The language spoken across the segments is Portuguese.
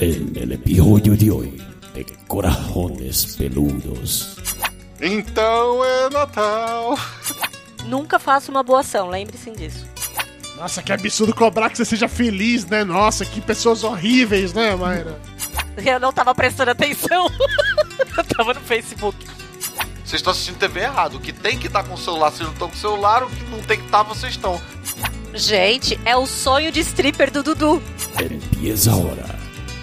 en el episodio de hoy de Corajones Peludos. Então é Natal. Nunca faça uma boa ação, lembre-se disso. Nossa, que absurdo cobrar que você seja feliz, né? Nossa, que pessoas horríveis, né, Mayra? Eu não tava prestando atenção. Eu tava no Facebook. Vocês estão assistindo TV errado. O que tem que estar com o celular, vocês não estão com o celular. O que não tem que estar, vocês estão. Gente, é o sonho de stripper do Dudu. Empieza ahora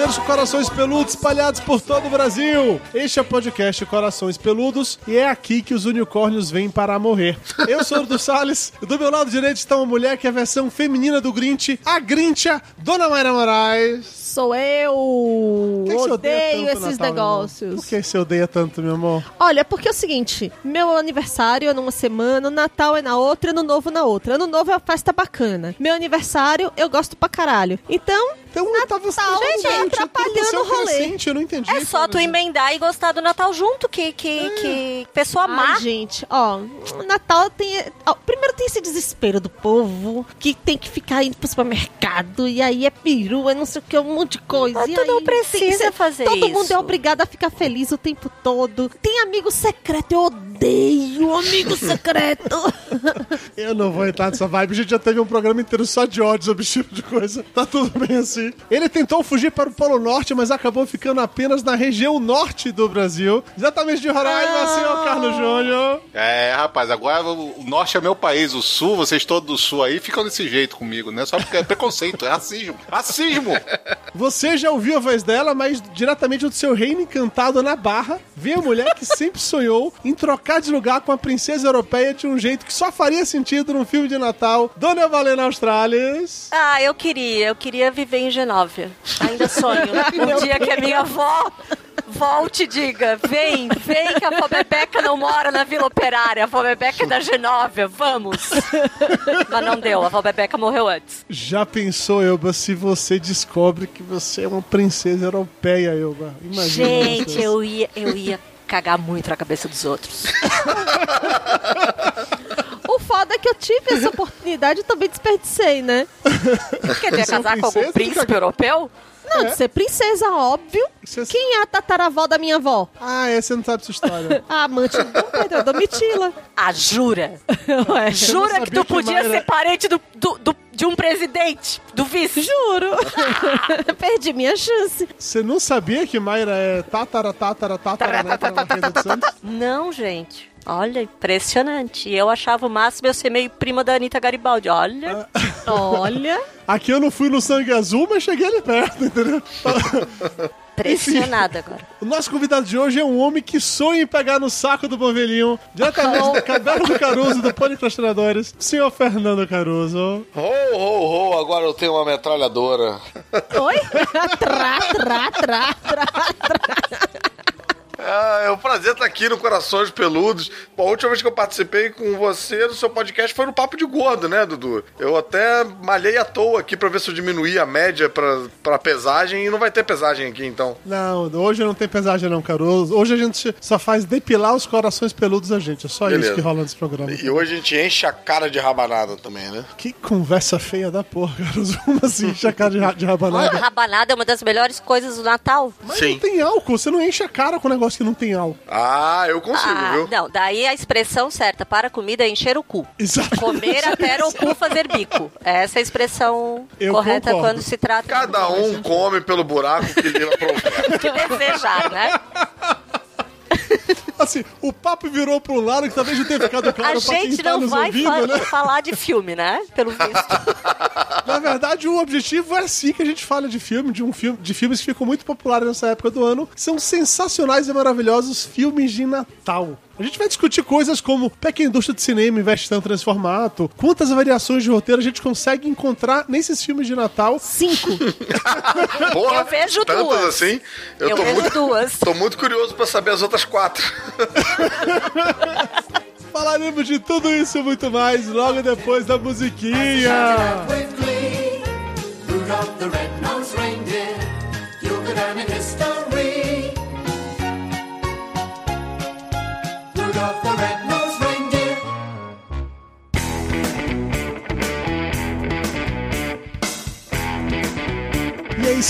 Com corações peludos espalhados por todo o Brasil. Este é o podcast Corações Peludos e é aqui que os unicórnios vêm para morrer. Eu sou o do Salles e do meu lado direito está uma mulher que é a versão feminina do Grinch, a Grincha, Dona Mayra Moraes. Sou eu! Por que que Odeio tanto esses Natal, negócios. Por que você odeia tanto, meu amor? Olha, porque é o seguinte: meu aniversário é numa semana, o Natal é na outra, ano novo na outra. Ano novo é uma festa bacana. Meu aniversário eu gosto pra caralho. Então, Então eu tava Natal, gente, eu tô atrapalhando seu o rolê. crescente, Eu não entendi. É só tu emendar e gostar do Natal junto, que, que, que pessoa má. Ai, gente, ó, o Natal tem. ó, primeiro tem esse desespero do povo que tem que ficar indo pro supermercado e aí é perua, não sei o que, um monte de coisa. Mas e tu não precisa tem que ser- fazer Todo mundo isso. é obrigado a ficar feliz o tempo todo. Tem amigo secreto, eu odeio amigo secreto. Eu não vou entrar nessa vibe. A gente já teve um programa inteiro só de ódio sobre esse tipo de coisa. Tá tudo bem assim. Ele tentou fugir para o Polo Norte, mas acabou ficando apenas na região norte do Brasil. Exatamente de Roraima, senhor Carlos Júnior. É, rapaz, agora o norte é meu país, o sul, vocês todos do sul aí ficam desse jeito comigo, né? Só porque é preconceito, é racismo. Racismo! Você já ouviu a voz dela, mas diretamente do seu reino encantado na Barra, vem a mulher que sempre sonhou em trocar de lugar com a princesa europeia de um jeito que só faria sentido num filme de Natal. Dona Valena Australis. Ah, eu queria, eu queria viver em Genóvia. Ainda sonho. Um dia que a minha avó volte e diga: vem, vem que a avó Bebeca não mora na Vila Operária, a avó Bebeca é da Genóvia, vamos. Mas não deu, a avó Bebeca morreu antes. Já pensou, Elba, se você descobre que você é uma princesa europeia, Elba? Imagina. Gente, eu ia, eu ia cagar muito na cabeça dos outros. foda é que eu tive essa oportunidade e também desperdicei, né? Quer dizer, Você é casar com algum príncipe europeu? Não, de ser princesa, óbvio. Você- Quem é a tataravó da minha avó? Ah, é, você não sabe essa história. A amante do Dom Pedro, a Domitila. Ah, jura? Ué, Jura que tu que podia ser parente do, do, do- de um presidente? Do vice? Juro. Perdi minha chance. Você não sabia que Mayra é tatara, tatara, tatara, neta da Marquesa de Santos? Não, gente. Olha, impressionante. Eu achava o máximo eu ser meio prima da Anitta Garibaldi. Olha. Olha. Aqui eu não fui no sangue azul, mas cheguei ali perto, entendeu? Impressionada agora. O nosso convidado de hoje é um homem que sonha em pegar no saco do Bovelhinho, diretamente da Caverna do Caruso, do Podcastinadores, senhor Fernando Caruso. Ho, ho, ho, agora eu tenho uma metralhadora. Oi? trá, trá, trá, trá, trá. Ah, é um prazer estar aqui no Corações Peludos. Bom, a última vez que eu participei com você no seu podcast foi no Papo de Gordo, né, Dudu? Eu até malhei à toa aqui pra ver se eu diminuí a média pra, pra pesagem e não vai ter pesagem aqui, então. Não, hoje não tem pesagem não, Caruso. Hoje a gente só faz depilar os corações peludos da gente. É só isso Beleza. que rola nesse programa. E hoje a gente enche a cara de rabanada também, né? Que conversa feia da porra, Caruso. Como assim, enche a cara de, ra- de Olha, rabanada? rabanada é uma das melhores coisas do Natal. Mas não tem álcool, você não enche a cara com um negócio que não tem álcool. Ah, eu consigo, Ah, viu? não, daí a expressão certa para a comida é encher o cu. Exato. Comer até o cu fazer bico. Essa é a expressão Eu correta concordo. quando se trata Cada um come pelo buraco que lhe aprouver. que desejar, né? Assim, o papo virou pra um lado que talvez não tenha ficado claro a pra quem gente tá não nos vai ouvindo, fa- né? falar de filme, né? Pelo visto. Na verdade, o objetivo é assim que a gente fala de filme, de um filme, de filmes que ficam muito populares nessa época do ano, que são sensacionais e maravilhosos filmes de Natal. A gente vai discutir coisas como por que a indústria de cinema investe tanto nesse formato, quantas variações de roteiro a gente consegue encontrar nesses filmes de Natal. Cinco. Porra, Eu vejo tantas duas. assim. Eu, Eu tô vejo muito, duas. Tô muito curioso pra saber as outras quatro. Falaremos de tudo isso e muito mais logo depois da musiquinha. Rudolph the red-nosed reindeer, go down in history.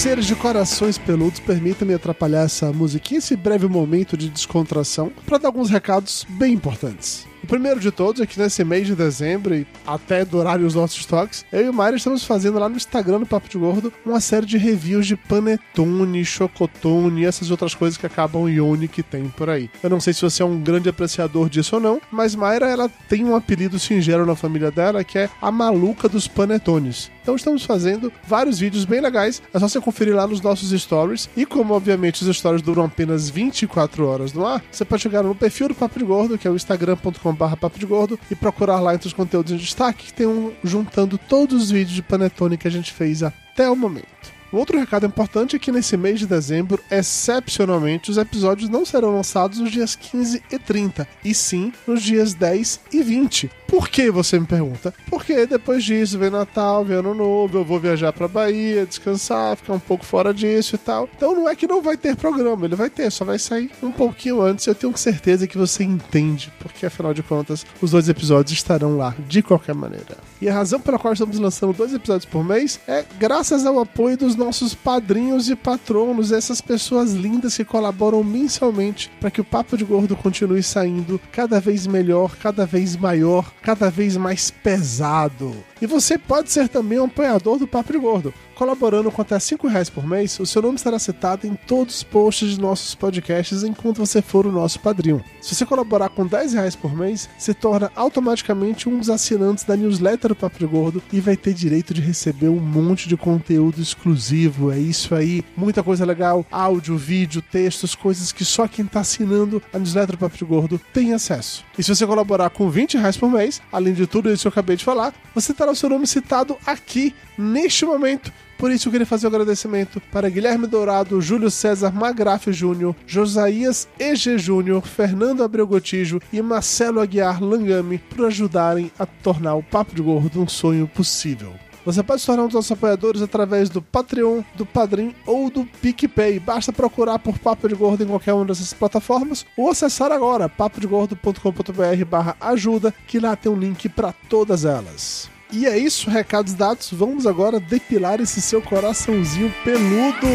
Seres de corações peludos, permitam-me atrapalhar essa musiquinha, esse breve momento de descontração, para dar alguns recados bem importantes. O primeiro de todos é que nesse mês de dezembro e até durarem os nossos toques, eu e o Mário estamos fazendo lá no Instagram do Papo de Gordo uma série de reviews de panetone, chocotone e essas outras coisas que acabam ione que tem por aí. Eu não sei se você é um grande apreciador disso ou não, mas Mayra ela tem um apelido singelo na família dela que é a maluca dos panetones. Então estamos fazendo vários vídeos bem legais, é só você conferir lá nos nossos stories. E como obviamente os stories duram apenas 24 horas no ar, você pode chegar no perfil do Papo de Gordo, que é o instagram.com.br e procurar lá entre os conteúdos em destaque, que tem um juntando todos os vídeos de panetone que a gente fez até o momento. Um outro recado importante é que nesse mês de dezembro, excepcionalmente, os episódios não serão lançados nos dias 15 e 30, e sim nos dias 10 e 20. Por que você me pergunta? Porque depois disso vem Natal, vem Ano Novo, eu vou viajar pra Bahia, descansar, ficar um pouco fora disso e tal. Então não é que não vai ter programa, ele vai ter, só vai sair um pouquinho antes. Eu tenho certeza que você entende, porque afinal de contas, os dois episódios estarão lá de qualquer maneira. E a razão pela qual estamos lançando dois episódios por mês é graças ao apoio dos nossos padrinhos e patronos, essas pessoas lindas que colaboram mensalmente para que o Papo de Gordo continue saindo cada vez melhor, cada vez maior, cada vez mais pesado. E você pode ser também um apoiador do Papo Gordo. Colaborando com até 5 reais por mês, o seu nome será citado em todos os posts de nossos podcasts enquanto você for o nosso padrinho. Se você colaborar com 10 reais por mês, se torna automaticamente um dos assinantes da newsletter do Papo Gordo e vai ter direito de receber um monte de conteúdo exclusivo. É isso aí, muita coisa legal, áudio, vídeo, textos, coisas que só quem está assinando a newsletter do Papo Gordo tem acesso. E se você colaborar com 20 reais por mês, além de tudo isso que eu acabei de falar, você terá o seu nome citado aqui, neste momento. Por isso eu queria fazer um agradecimento para Guilherme Dourado, Júlio César Magraf Júnior, Josias EG Júnior, Fernando Abreu Gotijo e Marcelo Aguiar Langami por ajudarem a tornar o Papo de Gordo um sonho possível. Você pode se tornar um dos nossos apoiadores através do Patreon, do Padrim ou do PicPay. Basta procurar por Papo de Gordo em qualquer uma dessas plataformas ou acessar agora papodegordo.com.br barra ajuda, que lá tem um link para todas elas. E é isso, recados dados. Vamos agora depilar esse seu coraçãozinho peludo.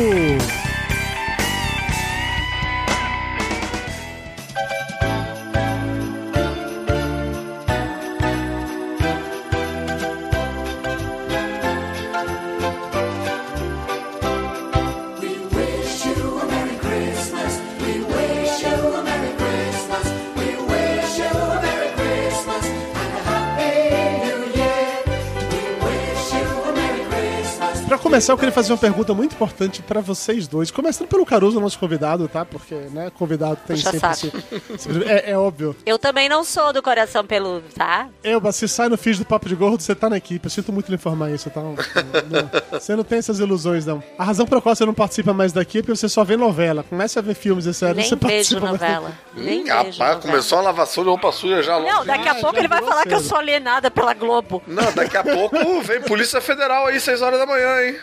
Começar, eu queria fazer uma pergunta muito importante pra vocês dois. Começando pelo Caruso, nosso convidado, tá? Porque, né, convidado tem Puxa sempre saco. esse... É, é óbvio. Eu também não sou do coração peludo, tá? Eu, mas se sai no feed do Papo de Gordo, você tá na equipe. Eu sinto muito lhe informar isso, tá? Não- não- você não tem essas ilusões, não. A razão pela qual você não participa mais daqui é porque você só vê novela. Comece a ver filmes, é sério. Nem você vejo participa mais novela. Nem Hum, vejo rapaz, novela. começou a lavação de roupa suja já logo. Não, daqui a Ah, pouco ele vai falar que eu cedo. sou alienada pela Globo. Não, daqui a pouco vem Polícia Federal aí, 6 horas da manhã, hein?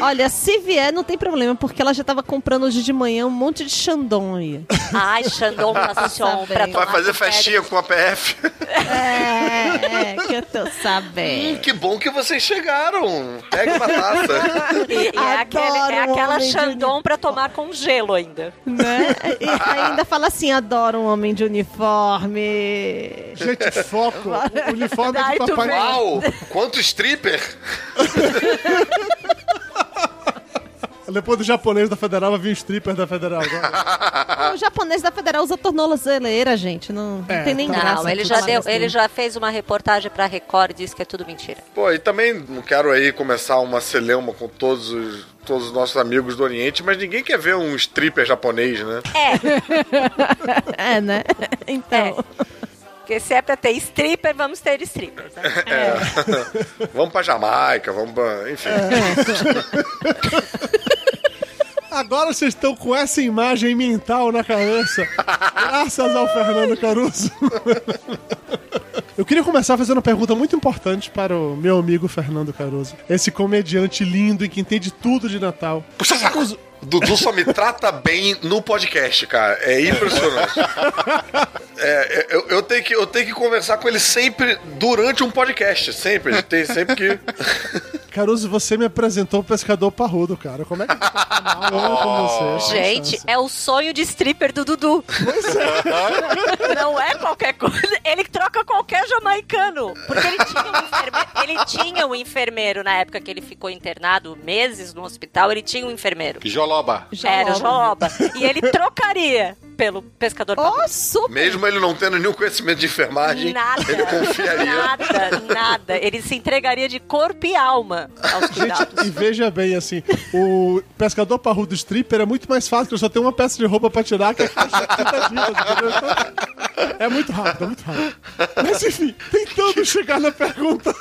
Olha, se vier, não tem problema, porque ela já tava comprando hoje de manhã um monte de Xandão aí. Ai, Xandão Nação pra tomar Vai fazer festinha com a PF. É, é, que eu tô Hum, sabendo. que bom que vocês chegaram. Pega uma taça. E, e é, aquele, é um aquela de Xandão pra tomar com gelo ainda. Né? E ainda fala assim: adoro um homem de uniforme. Gente, foco. O uniforme Ai, do tu Papai. Uau, quanto stripper. Depois do japonês da Federal, vai vir o stripper da Federal agora. O japonês da Federal usa tornozeleira, gente. Não, não É, tem nem tá. graça. Não, ele já, deu, assim. ele já fez uma reportagem pra Record e disse que é tudo mentira. Pô, e também não quero aí começar uma celeuma com todos os, todos os nossos amigos do Oriente, mas ninguém quer ver um stripper japonês, né? É, É, né? Então. Porque se é pra ter stripper, vamos ter strippers. né? Vamos pra Jamaica, vamos pra... Enfim. Agora Agora vocês estão com essa imagem mental na cabeça, graças ao Fernando Caruso. Eu queria começar fazendo uma pergunta muito importante para o meu amigo Fernando Caruso. Esse comediante lindo e que entende tudo de Natal. Puxa saco. Os- Dudu só me trata bem no podcast, cara. É impressionante. É, eu, eu tenho que, eu tenho que conversar com ele sempre durante um podcast. Sempre. Tem sempre que. Caruso, você me apresentou o pescador parrudo, cara. Como é que eu vou mal com você? Gente, é o sonho de stripper do Dudu. Não é qualquer coisa. Ele troca qualquer jamaicano. Porque ele tinha, um enfermeiro, ele tinha um enfermeiro na época que ele ficou internado, meses no hospital, ele tinha um enfermeiro. Joloba. Era o Joloba. E ele trocaria pelo pescador. Oh, super. Mesmo ele não tendo nenhum conhecimento de enfermagem, Nada. ele confiaria. Nada, nada. Ele se entregaria de corpo e alma aos cuidados. E veja bem, assim, o pescador parrudo stripper é muito mais fácil, que eu só tenho uma peça de roupa pra tirar que é É muito rápido, é muito rápido. Mas enfim, tentando chegar na pergunta.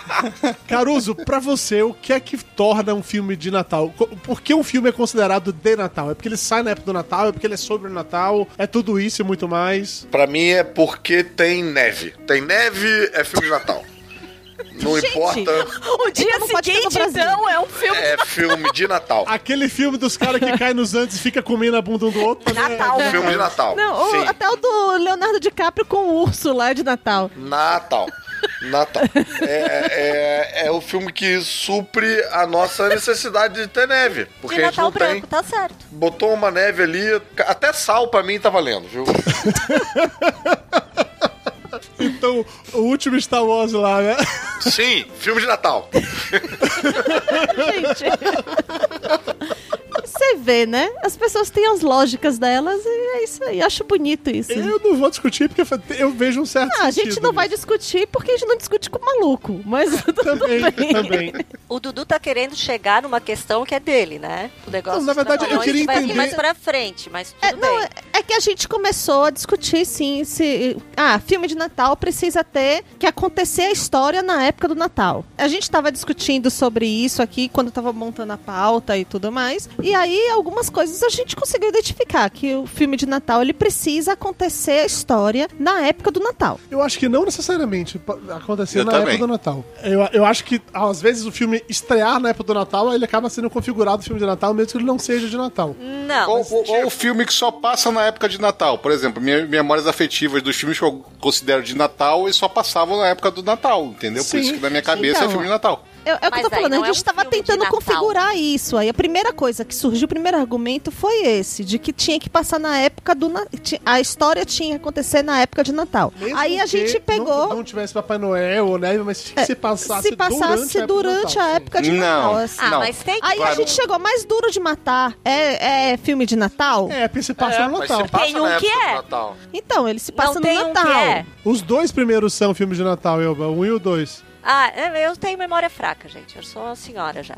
Caruso, pra você, o que é que torna um filme de Natal? Por que um filme é considerado de Natal? É porque ele sai na época do Natal? É porque ele é sobre o Natal? É tudo isso e muito mais? Pra mim é porque tem neve. Tem neve, é filme de Natal. Não Gente, importa, O dia no seguinte, então, é um filme é filme de Natal. Aquele filme dos caras que caem nos antes e fica comendo a bunda um do outro. né? Natal. Filme de Natal. Não, o- até o do Leonardo DiCaprio com o urso lá de Natal. Natal. Natal. É, é, é o filme que supre a nossa necessidade de ter neve. Porque de a gente Natal não tem. branco, tá certo. Botou uma neve ali, até sal pra mim tá valendo, viu? Então, o último Star Wars lá, né? Sim, filme de Natal. Gente. Você vê, né? As pessoas têm as lógicas delas e é isso aí. Acho bonito isso. Eu não vou discutir porque eu vejo um certo Ah, a gente não vai nisso. discutir porque a gente não discute com maluco. Mas tudo Também, bem. também. O Dudu tá querendo chegar numa questão que é dele, né? O negócio Não, na verdade, eu queria vai vir entender- mais pra frente, mas tudo É, não, bem. é- é que a gente começou a discutir, sim, se. Ah, filme de Natal precisa ter que acontecer a história na época do Natal. A gente tava discutindo sobre isso aqui quando tava montando a pauta e tudo mais. E aí, algumas coisas a gente conseguiu identificar que o filme de Natal ele precisa acontecer a história na época do Natal. Eu acho que não necessariamente acontecer Eu na também. época do Natal. Eu, eu acho que, às vezes, o filme estrear na época do Natal, ele acaba sendo configurado filme de Natal, mesmo que ele não seja de Natal. Não, Ou, ou- ou o filme que só passa na época de Natal. Por exemplo, minhas memórias afetivas dos filmes que eu considero de Natal, eles só passavam na época do Natal, entendeu? Por Sim. isso que na minha cabeça Então, é filme de Natal. Eu- É, o que eu tô falando, a é gente um tava filme de tentando configurar isso. Aí a primeira coisa que surgiu, o primeiro argumento foi esse, de que tinha que passar na época do Na- a história tinha que acontecer na época de Natal. Mesmo aí a que gente pegou Não, não tivesse Papai Noel ou neve, mas se, é, se passasse, se passasse durante a época de Não. Natal. assim. Ah, Não. mas tem que... Aí a Claro. gente chegou, mais duro de matar é, é filme de Natal? É, porque se passa É, no Natal. passa Tem um que época é. Natal. Então, ele se passa Não no tem um Natal. que é. Os dois primeiros são filmes de Natal, Elba. Um e o dois. Ah, eu tenho memória fraca, gente. Eu sou uma senhora já.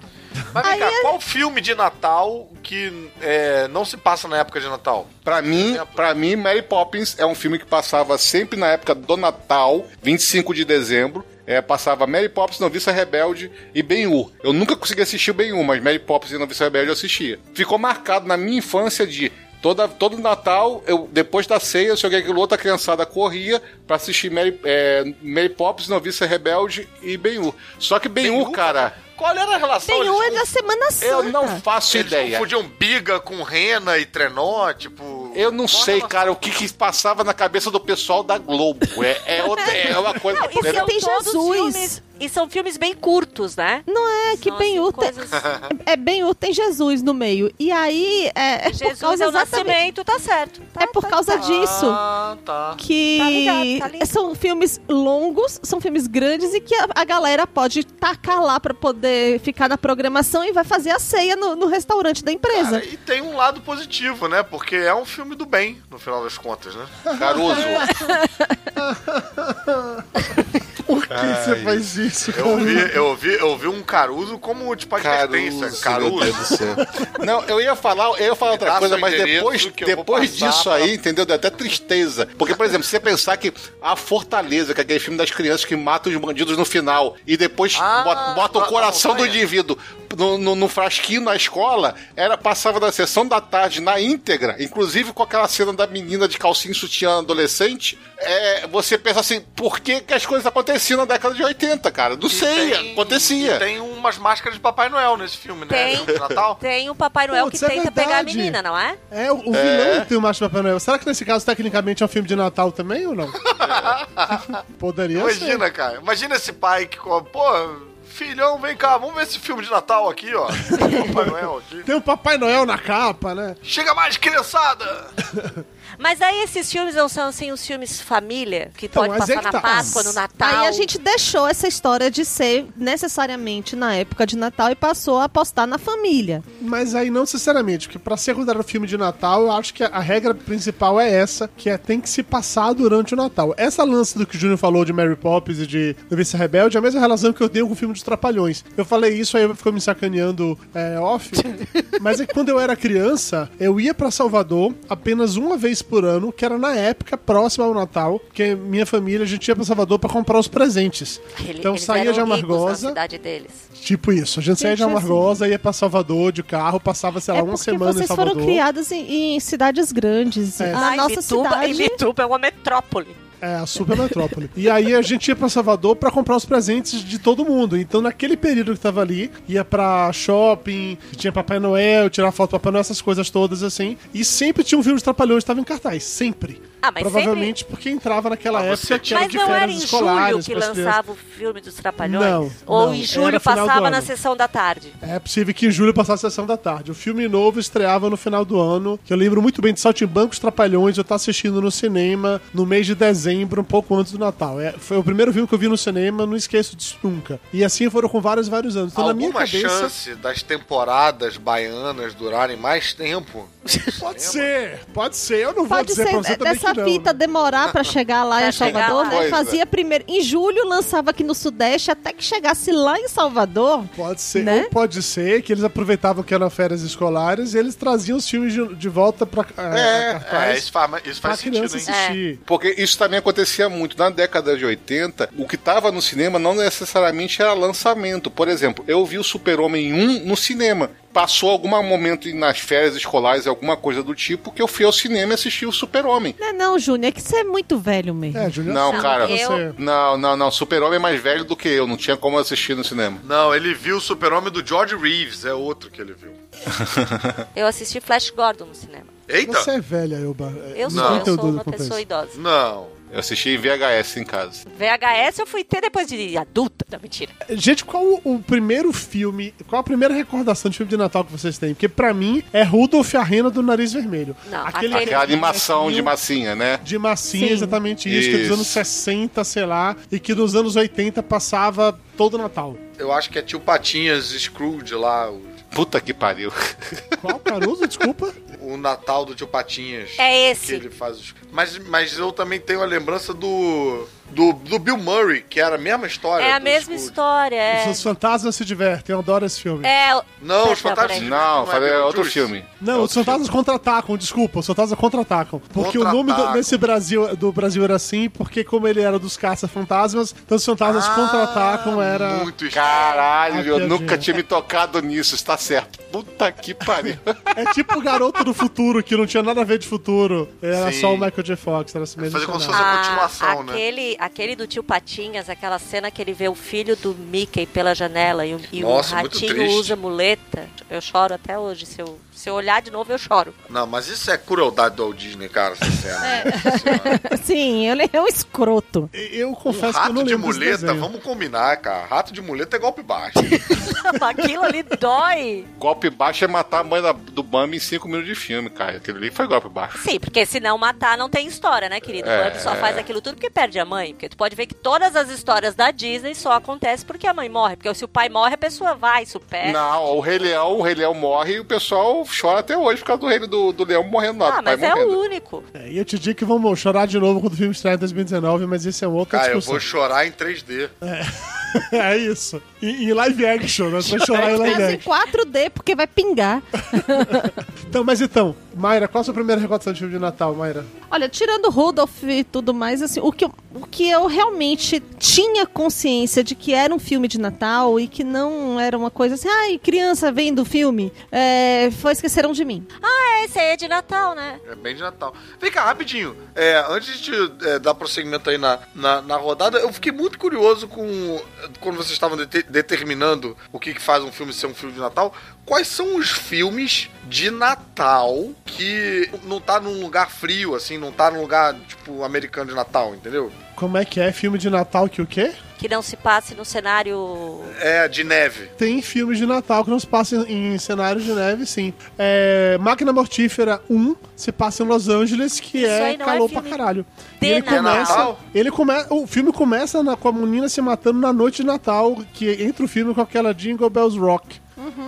Mas vem Aí cá, qual filme de Natal que é, não se passa na época de Natal? Pra mim, pra mim, Mary Poppins é um filme que passava sempre na época do Natal, 25 de dezembro. É, passava Mary Poppins, Noviça Rebelde e Ben-Hur. Eu nunca consegui assistir o Ben-Hur, mas Mary Poppins e Noviça Rebelde eu assistia. Ficou marcado na minha infância de toda, todo Natal, eu depois da ceia, eu joguei aquilo outra criançada corria pra assistir Mary, é, Mary Poppins, Noviça Rebelde e Ben-Hur. Só que Ben-Hur, cara, Qual era a relação? Tem um é da Semana Santa. eu não faço Eles ideia. confundiam biga com rena e trenó, tipo... Eu não sei, cara, o que, que passava na cabeça do pessoal da Globo. É, é, é uma coisa. Não, e tem todos Jesus. E são filmes bem curtos, né? Não é que São, Ben assim, tem, coisas- é Ben Hur tem Jesus no meio. E aí é, é por Jesus causa é o exatamente- nascimento, tá certo. Tá- É por tá- causa tá. disso Ah, tá. que Tá ligado, tá ligado. são filmes longos, são filmes grandes e que a, a galera pode tacar lá pra poder ficar na programação e vai fazer a ceia no, no restaurante da empresa. Cara, e tem um lado positivo, né? Porque é um filme do bem, no final das contas, né? Caruso. Por que você faz isso, cara? Eu ouvi, eu, ouvi, eu ouvi um Caruso como tipo advertência. Caruso, céu. Não, eu ia falar, eu ia falar outra dá coisa, mas depois, depois disso pra- aí, entendeu? Deu até tristeza. Porque, por exemplo, se você pensar que a Fortaleza, que é aquele filme das crianças que matam os bandidos no final, e depois Ah, bota, bota o coração do indivíduo no, no- no frasquinho na escola, era passava da sessão da tarde na íntegra, inclusive com aquela cena da menina de calcinha e sutiã adolescente, é, você pensa assim, por que, que as coisas aconteciam na década de 80, cara? Não E sei, tem- acontecia. Tem umas máscaras de Papai Noel nesse filme, né? Tem. De Natal. Tem o Papai Noel Putz, que é tenta pegar a menina, não é? É, o, o vilão tem o Macho Papai Noel. Será que nesse caso, tecnicamente, é um filme de Natal também ou não? Poderia Imagina, cara. Imagina esse pai que, pô, filhão, vem cá, vamos ver esse filme de Natal aqui, ó. Papai Noel aqui. ser. Tem o Papai Noel na capa, né? Chega mais, criançada! Mas aí esses filmes não são assim os filmes família, que Então, pode é passar que na tá. Páscoa, no Natal. Aí a gente deixou essa história de ser necessariamente na época de Natal e passou a apostar na família. Mas aí não necessariamente, porque pra ser considerado filme de Natal, eu acho que a, regra principal é essa, que é tem que se passar durante o Natal. Essa lance do que o Júnior falou de Mary Poppins e de Noviça Rebelde é a mesma relação que eu tenho com o filme dos Trapalhões. Eu falei isso, aí ficou me sacaneando é, off, mas é que quando eu era criança, eu ia pra Salvador apenas uma vez por ano, que era na época próxima ao Natal, que minha família, a gente ia pra Salvador pra comprar os presentes. Ele- então eles saía eram de Amargosa, na cidade deles. tipo isso, a gente saía de Gente, assim- Amargosa, ia pra Salvador de carro, passava, sei lá, é uma semana em vocês Salvador. foram criadas em, em cidades grandes. É. Na Ai, nossa Bituba, cidade. Bituba é uma metrópole. É, a super metrópole. e aí a gente ia pra Salvador pra comprar os presentes de todo mundo. Então, naquele período que tava ali, ia pra shopping, tinha Papai Noel, tirar foto do Papai Noel, essas coisas todas assim. E sempre tinha um filme de Trapalhões que tava em cartaz. Sempre. Ah, mas Provavelmente porque entrava naquela Ah, época que era Mas de não era férias em escolares. julho que lançava o filme dos Trapalhões? Não, Ou não, em julho passava na sessão da tarde? É possível que em julho passasse a sessão da tarde. O filme novo estreava no final do ano. Que eu lembro muito bem de Saltimbancos Trapalhões. Eu tava assistindo no cinema no mês de dezembro, um pouco antes do Natal. É, foi o primeiro filme que eu vi no cinema, não esqueço disso nunca. E assim foram com vários, vários anos. Então, na minha Alguma cabeça. chance das temporadas baianas durarem mais tempo? Pode ser, pode ser. Eu não vou Pode dizer ser pra você também dessa que não. fita demorar pra chegar lá Pra em Salvador, lá. né? Pois é. Fazia primeiro. Em julho lançava aqui no Sudeste, até que chegasse lá em Salvador. Pode ser, Né? ou pode ser que eles aproveitavam que eram férias escolares e eles traziam os filmes de, de volta pra É, é, É, isso faz, isso faz sentido, hein? assistir. Porque isso também acontecia muito. Na década de 80, o que estava no cinema não necessariamente era lançamento. Por exemplo, eu vi o Super-Homem 1 no cinema. Passou algum momento nas férias escolares, alguma coisa do tipo, que eu fui ao cinema e assisti o Super-Homem. Não, é não, Júnior, é que você é muito velho mesmo. É, Júnior. Não, cara. você- eu- Não, não, não. Super-Homem é mais velho do que eu. Não tinha como assistir no cinema. Não, ele viu o super-homem do George Reeves, é outro que ele viu. Eu assisti Flash Gordon no cinema. Eita! Você é velha, Elba. Eu Não sou, eu tenho sou uma pessoa idosa. Não. Eu assisti em VHS em casa. VHS eu fui ter depois de adulta. Não, mentira. Gente, qual o, o primeiro filme, qual a primeira recordação de filme de Natal que vocês têm? Porque pra mim é Rudolf e a Rena do Nariz Vermelho. Não, Aquele, aquele- Aquela animação de massinha, né? de massinha, Sim. exatamente isso, que é dos Isso. anos 60, sei lá, e que nos anos 80 passava todo Natal. Eu acho que é tio Patinhas Scrooge lá, o, Puta que pariu. Qual, Caruso? Desculpa. o Natal do tio Patinhas. É esse. Que ele faz os... mas, mas eu também tenho a lembrança do, do, do Bill Murray, que era a mesma história. É a mesma Scrooge. história, é. Os fantasmas se divertem, eu adoro esse filme. É. Não, os fantasmas. Não, falei é outro filme. Não, É os fantasmas contra-atacam, desculpa, os fantasmas contra-atacam. Porque o nome do- desse Brasil, do Brasil era assim, porque como ele era dos caça-fantasmas, então os fantasmas Ah, contra-atacam era... Muito Caralho, eu nunca tinha me tocado nisso, está certo. Puta que pariu. É tipo o garoto do futuro, que não tinha nada a ver de futuro. Era Sim. só o Michael J. Fox, era assim mesmo. Fazer como se fosse a continuação, né? aquele, aquele do tio Patinhas, aquela cena que ele vê o filho do Mickey pela janela e, o- e Nossa, o ratinho usa muleta. Eu choro até hoje. Se eu, se eu olhar de novo, eu choro. Não, mas isso é crueldade do Walt Disney, cara, essa cena. É. Sim, ele é um escroto. Eu Um confesso que eu não rato de muleta, vamos combinar, cara. Rato de muleta é golpe baixo. Aquilo ali dói. Golpe baixo é matar a mãe da- do Bambi em 5 minutos de filme, cara. Aquele ali foi golpe baixo. Sim, porque se não matar, não tem história, né, querido? O É. Bambi só faz aquilo tudo porque perde a mãe. mãe. Porque tu pode ver que todas as histórias da Disney só acontecem porque a mãe morre. Porque se o pai morre, a pessoa vai, supera. Não, o Rei Leão, o Rei Leão morre e o pessoal chora até hoje por causa do, rei, do, do Leão morrendo lá, Ah, do pai mas é morrendo. o único. É, e eu te digo que vamos chorar de novo quando o filme estrear em 2019, mas isso é outra Cara, eu discussão. vou chorar em 3D. é isso. Em, em live action, né? Você vai chorar em live Mas em action. 4D, porque vai pingar. Então, mas então, Mayra, qual a sua primeira recordação de filme de Natal, Mayra? Olha, tirando Rudolph e tudo mais, assim, o que, eu, o que eu realmente tinha consciência de que era um filme de Natal e que não era uma coisa assim, ai, criança vendo o filme, é, foi Esqueceram de Mim. Ah, esse aí é de Natal, né? É bem de Natal. Vem cá, rapidinho. É, antes de é, dar prosseguimento aí na, na, na rodada, eu fiquei muito curioso com. Quando vocês estavam dete- determinando o que, que faz um filme ser um filme de Natal. Quais são os filmes de Natal que não tá num lugar frio, assim, não tá num lugar, tipo, americano de Natal, entendeu? Como é que é filme de Natal que o quê? Que não se passe no cenário. É, de neve. Tem filmes de Natal que não se passam em cenários de neve, sim. É, Máquina Mortífera 1 se passa em Los Angeles, que Isso é é calor pra filme caralho. de E ele Natal. começa, ele come, o filme começa na- com a menina se matando na noite de Natal, que entra o filme com aquela Jingle Bells Rock.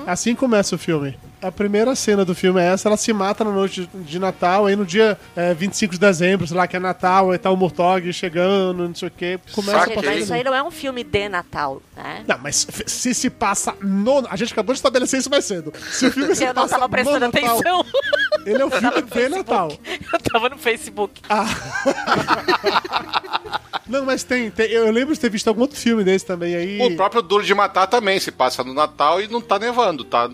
Assim começa o filme. A primeira cena do filme é essa, ela se mata na noite de Natal, aí no dia é, 25 de dezembro, sei lá, que é Natal, aí tá o Murtog chegando, não sei o quê. Começa Saquei. a Mas isso aí não é um filme de Natal, né? não, mas se se passa no. A gente acabou de estabelecer isso mais cedo. Se o filme se Eu não tava prestando no Natal, atenção. Ele é um filme de Natal. Eu tava no Facebook. Não, mas tem, tem- Eu lembro de ter visto algum outro filme desse também aí. O próprio Duro de Matar também se passa no Natal e não tá nevando, tá,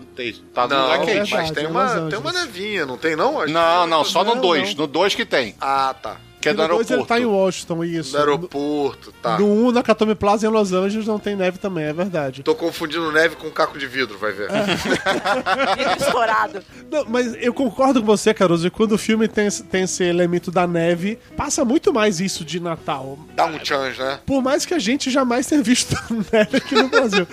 tá no Não, é quente. verdade. mas tem é Los uma, tem uma nevinha, não tem não? Acho Não, não, só no Não, 2. não. No 2 que tem. Ah, tá. Que é do no dois ele aeroporto. tá em Washington, isso. Do aeroporto, tá. No 1, um, na Katomi Plaza em Los Angeles, não tem neve também, é verdade. Tô confundindo neve com caco de vidro, vai ver. Vidro estourado. Não, mas eu concordo com você, Caruso, e quando o filme tem, esse- tem esse elemento da neve, passa muito mais isso de Natal. Dá um chance, né? Por mais que a gente jamais tenha visto neve aqui no Brasil.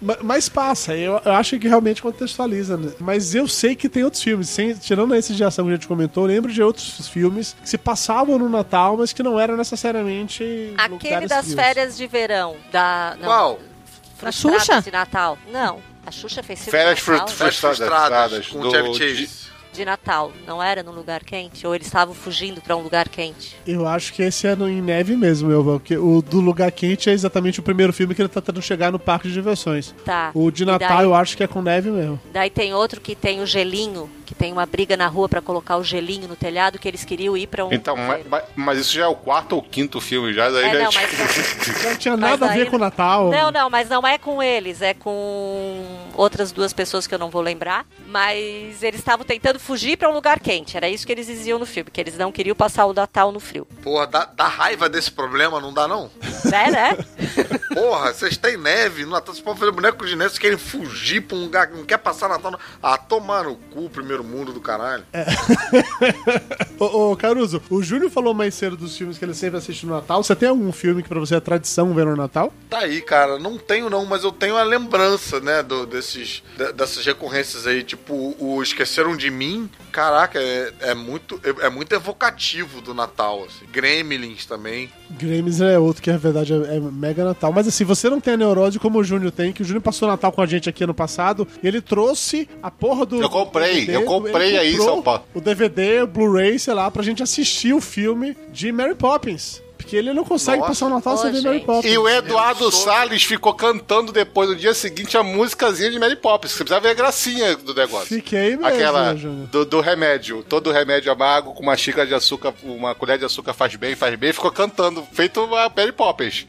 Ma- Mas passa, eu, eu acho que realmente contextualiza. Né? Mas eu sei que tem outros filmes, sem, tirando esse de ação que a gente comentou, eu lembro de outros filmes que se passavam no Natal, mas que não eram necessariamente. Aquele das frios. férias de verão. Da, não, Qual? Da Frustradas Xuxa? de Natal. Não. A Xuxa fez filme Férias Frustradas, frustradas, com do- o Chevy Chase. De Natal. Não era num lugar quente? Ou eles estavam fugindo pra um lugar quente? Eu acho que esse é no, em neve mesmo, meu porque o do Lugar Quente é exatamente o primeiro filme que ele tá tentando chegar no parque de diversões. Tá. O de Natal daí- eu acho que é com neve mesmo. Daí tem outro que tem o gelinho, que tem uma briga na rua pra colocar o gelinho no telhado, que eles queriam ir pra um. Então, mas, mas- isso já é o quarto ou quinto filme já, daí É, já não, mas Não tinha Mas nada a ver com o Natal. Não, não, mas não é com eles, é com outras duas pessoas que eu não vou lembrar. Mas eles estavam tentando fugir pra um lugar quente. Era isso que eles diziam no filme, que eles não queriam passar o Natal no frio. Porra, dá, dá raiva desse problema, não dá não? Né, né? Porra, vocês têm neve no Natal, vocês podem fazer boneco de neve, vocês querem fugir pra um lugar que não quer passar Natal. No... Ah, tomar no cu, primeiro mundo do caralho. Ô, ô, Caruso, o Júlio falou mais cedo dos filmes que ele sempre assiste no Natal. Você tem algum filme que pra você é tradição ver no Natal? Tá aí, cara, não tenho não, mas eu tenho a lembrança, né, do, desses, de- dessas recorrências aí, tipo, o Esqueceram de Mim, caraca, é, é muito, é, é muito evocativo do Natal, assim. Gremlins também. Grêmios é outro que, na verdade, é, é mega Natal. Mas assim, você não tem a neurose como o Júnior tem, que o Júnior passou Natal com a gente aqui ano passado, e ele trouxe a porra do. Eu comprei, DVD, eu comprei aí São Paulo. O DVD, o Blu-ray, sei lá, pra gente assistir o filme de Mary Poppins. Porque ele não consegue Nossa. passar o Natal Ô, sem ver Mary. Poppins. E o Eduardo sou- Salles ficou cantando depois, no dia seguinte, a musicazinha de Mary Poppins. Você precisa ver a gracinha do negócio. Fiquei mesmo, Aquela né, do, do remédio. Todo remédio amargo com uma xícara de açúcar, uma colher de açúcar faz bem, faz bem. Ficou cantando, feito a Mary Poppins.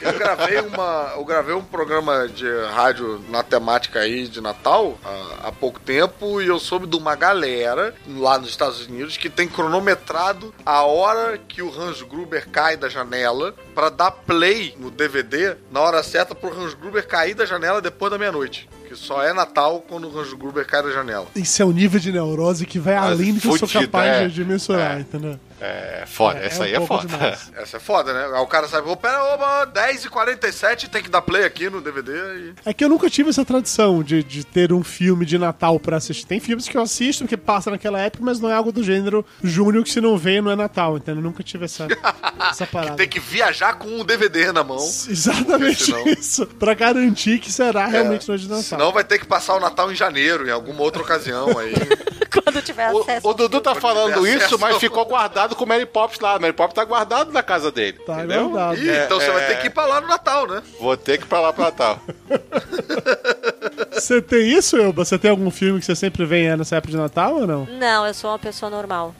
Eu gravei uma, eu gravei um programa de rádio na temática aí de Natal há, há pouco tempo e eu soube de uma galera lá nos Estados Unidos que tem cronometrado a hora que o Hans Gruber cai da janela pra dar play no DVD na hora certa pro Hans Gruber cair da janela depois da meia-noite. Que só é Natal quando o Hans Gruber cai da janela. Isso é um nível de neurose que vai além do que eu sou capaz é. de, de mensurar, É. entendeu? É foda, essa um aí é pouco foda. demais. Essa é foda, né? Aí o cara sabe, pera, oba, 10h47, tem que dar play aqui no DVD e... É que eu nunca tive essa tradição de, de ter um filme de Natal pra assistir. Tem filmes que eu assisto porque passa naquela época, mas não é algo do gênero Júnior que se não vê não é Natal, entendeu? Eu nunca tive essa, essa parada. Tem que viajar com um DVD na mão. Exatamente Senão- isso. Pra garantir que será realmente noite de Natal. Senão vai ter que passar o Natal em janeiro, em alguma outra ocasião aí. Quando tiver acesso. O, o Dudu tá falando isso, mas ficou guardado com o Mary Poppins lá. Mary Poppins tá guardado na casa dele. Tá entendeu? guardado. Ih, então você vai ter que ir pra lá no Natal, né? Vou ter que ir pra lá pro Natal. Você tem isso, Elba? Você tem algum filme que você sempre vem é, nessa época de Natal ou não? Não, eu sou uma pessoa normal.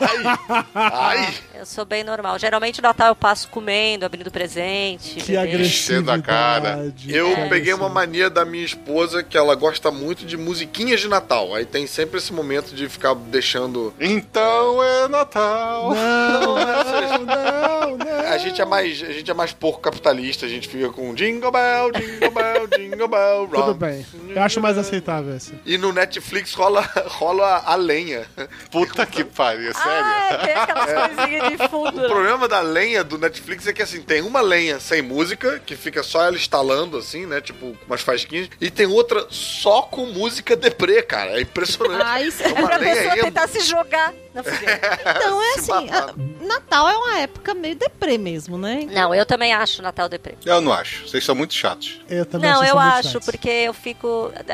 Ai, ai. Eu sou bem normal. Geralmente no Natal eu passo comendo, abrindo presente. Que agressividade. a cara. Eu que peguei uma agressividade. mania da minha esposa que ela gosta muito de musiquinhas de Natal. Aí tem sempre esse momento de ficar deixando. Então é Natal. Não, não, não, não. A gente é mais, a gente é mais porco capitalista, a gente fica com Jingle Bell, Jingle Bell, Jingle Bell, Tudo Rock. bem. Eu acho mais aceitável esse. E no Netflix rola, rola a lenha. Puta que pariu, sério? Ah, tem aquelas coisinhas de fundo. O problema da lenha do Netflix é que assim, tem uma lenha sem música, que fica só ela instalando, assim, né? Tipo, umas fasquinhas, e tem outra só com música deprê, cara. É impressionante. Ah, isso- É pra lenha pessoa aí tentar se jogar na fogueira. Então é assim, a- Natal é uma época meio deprê mesmo, né? Não, eu também acho Natal deprê. Eu não acho. Vocês são muito chatos. Eu também Não, acho eu isso muito acho, chato. porque eu fico.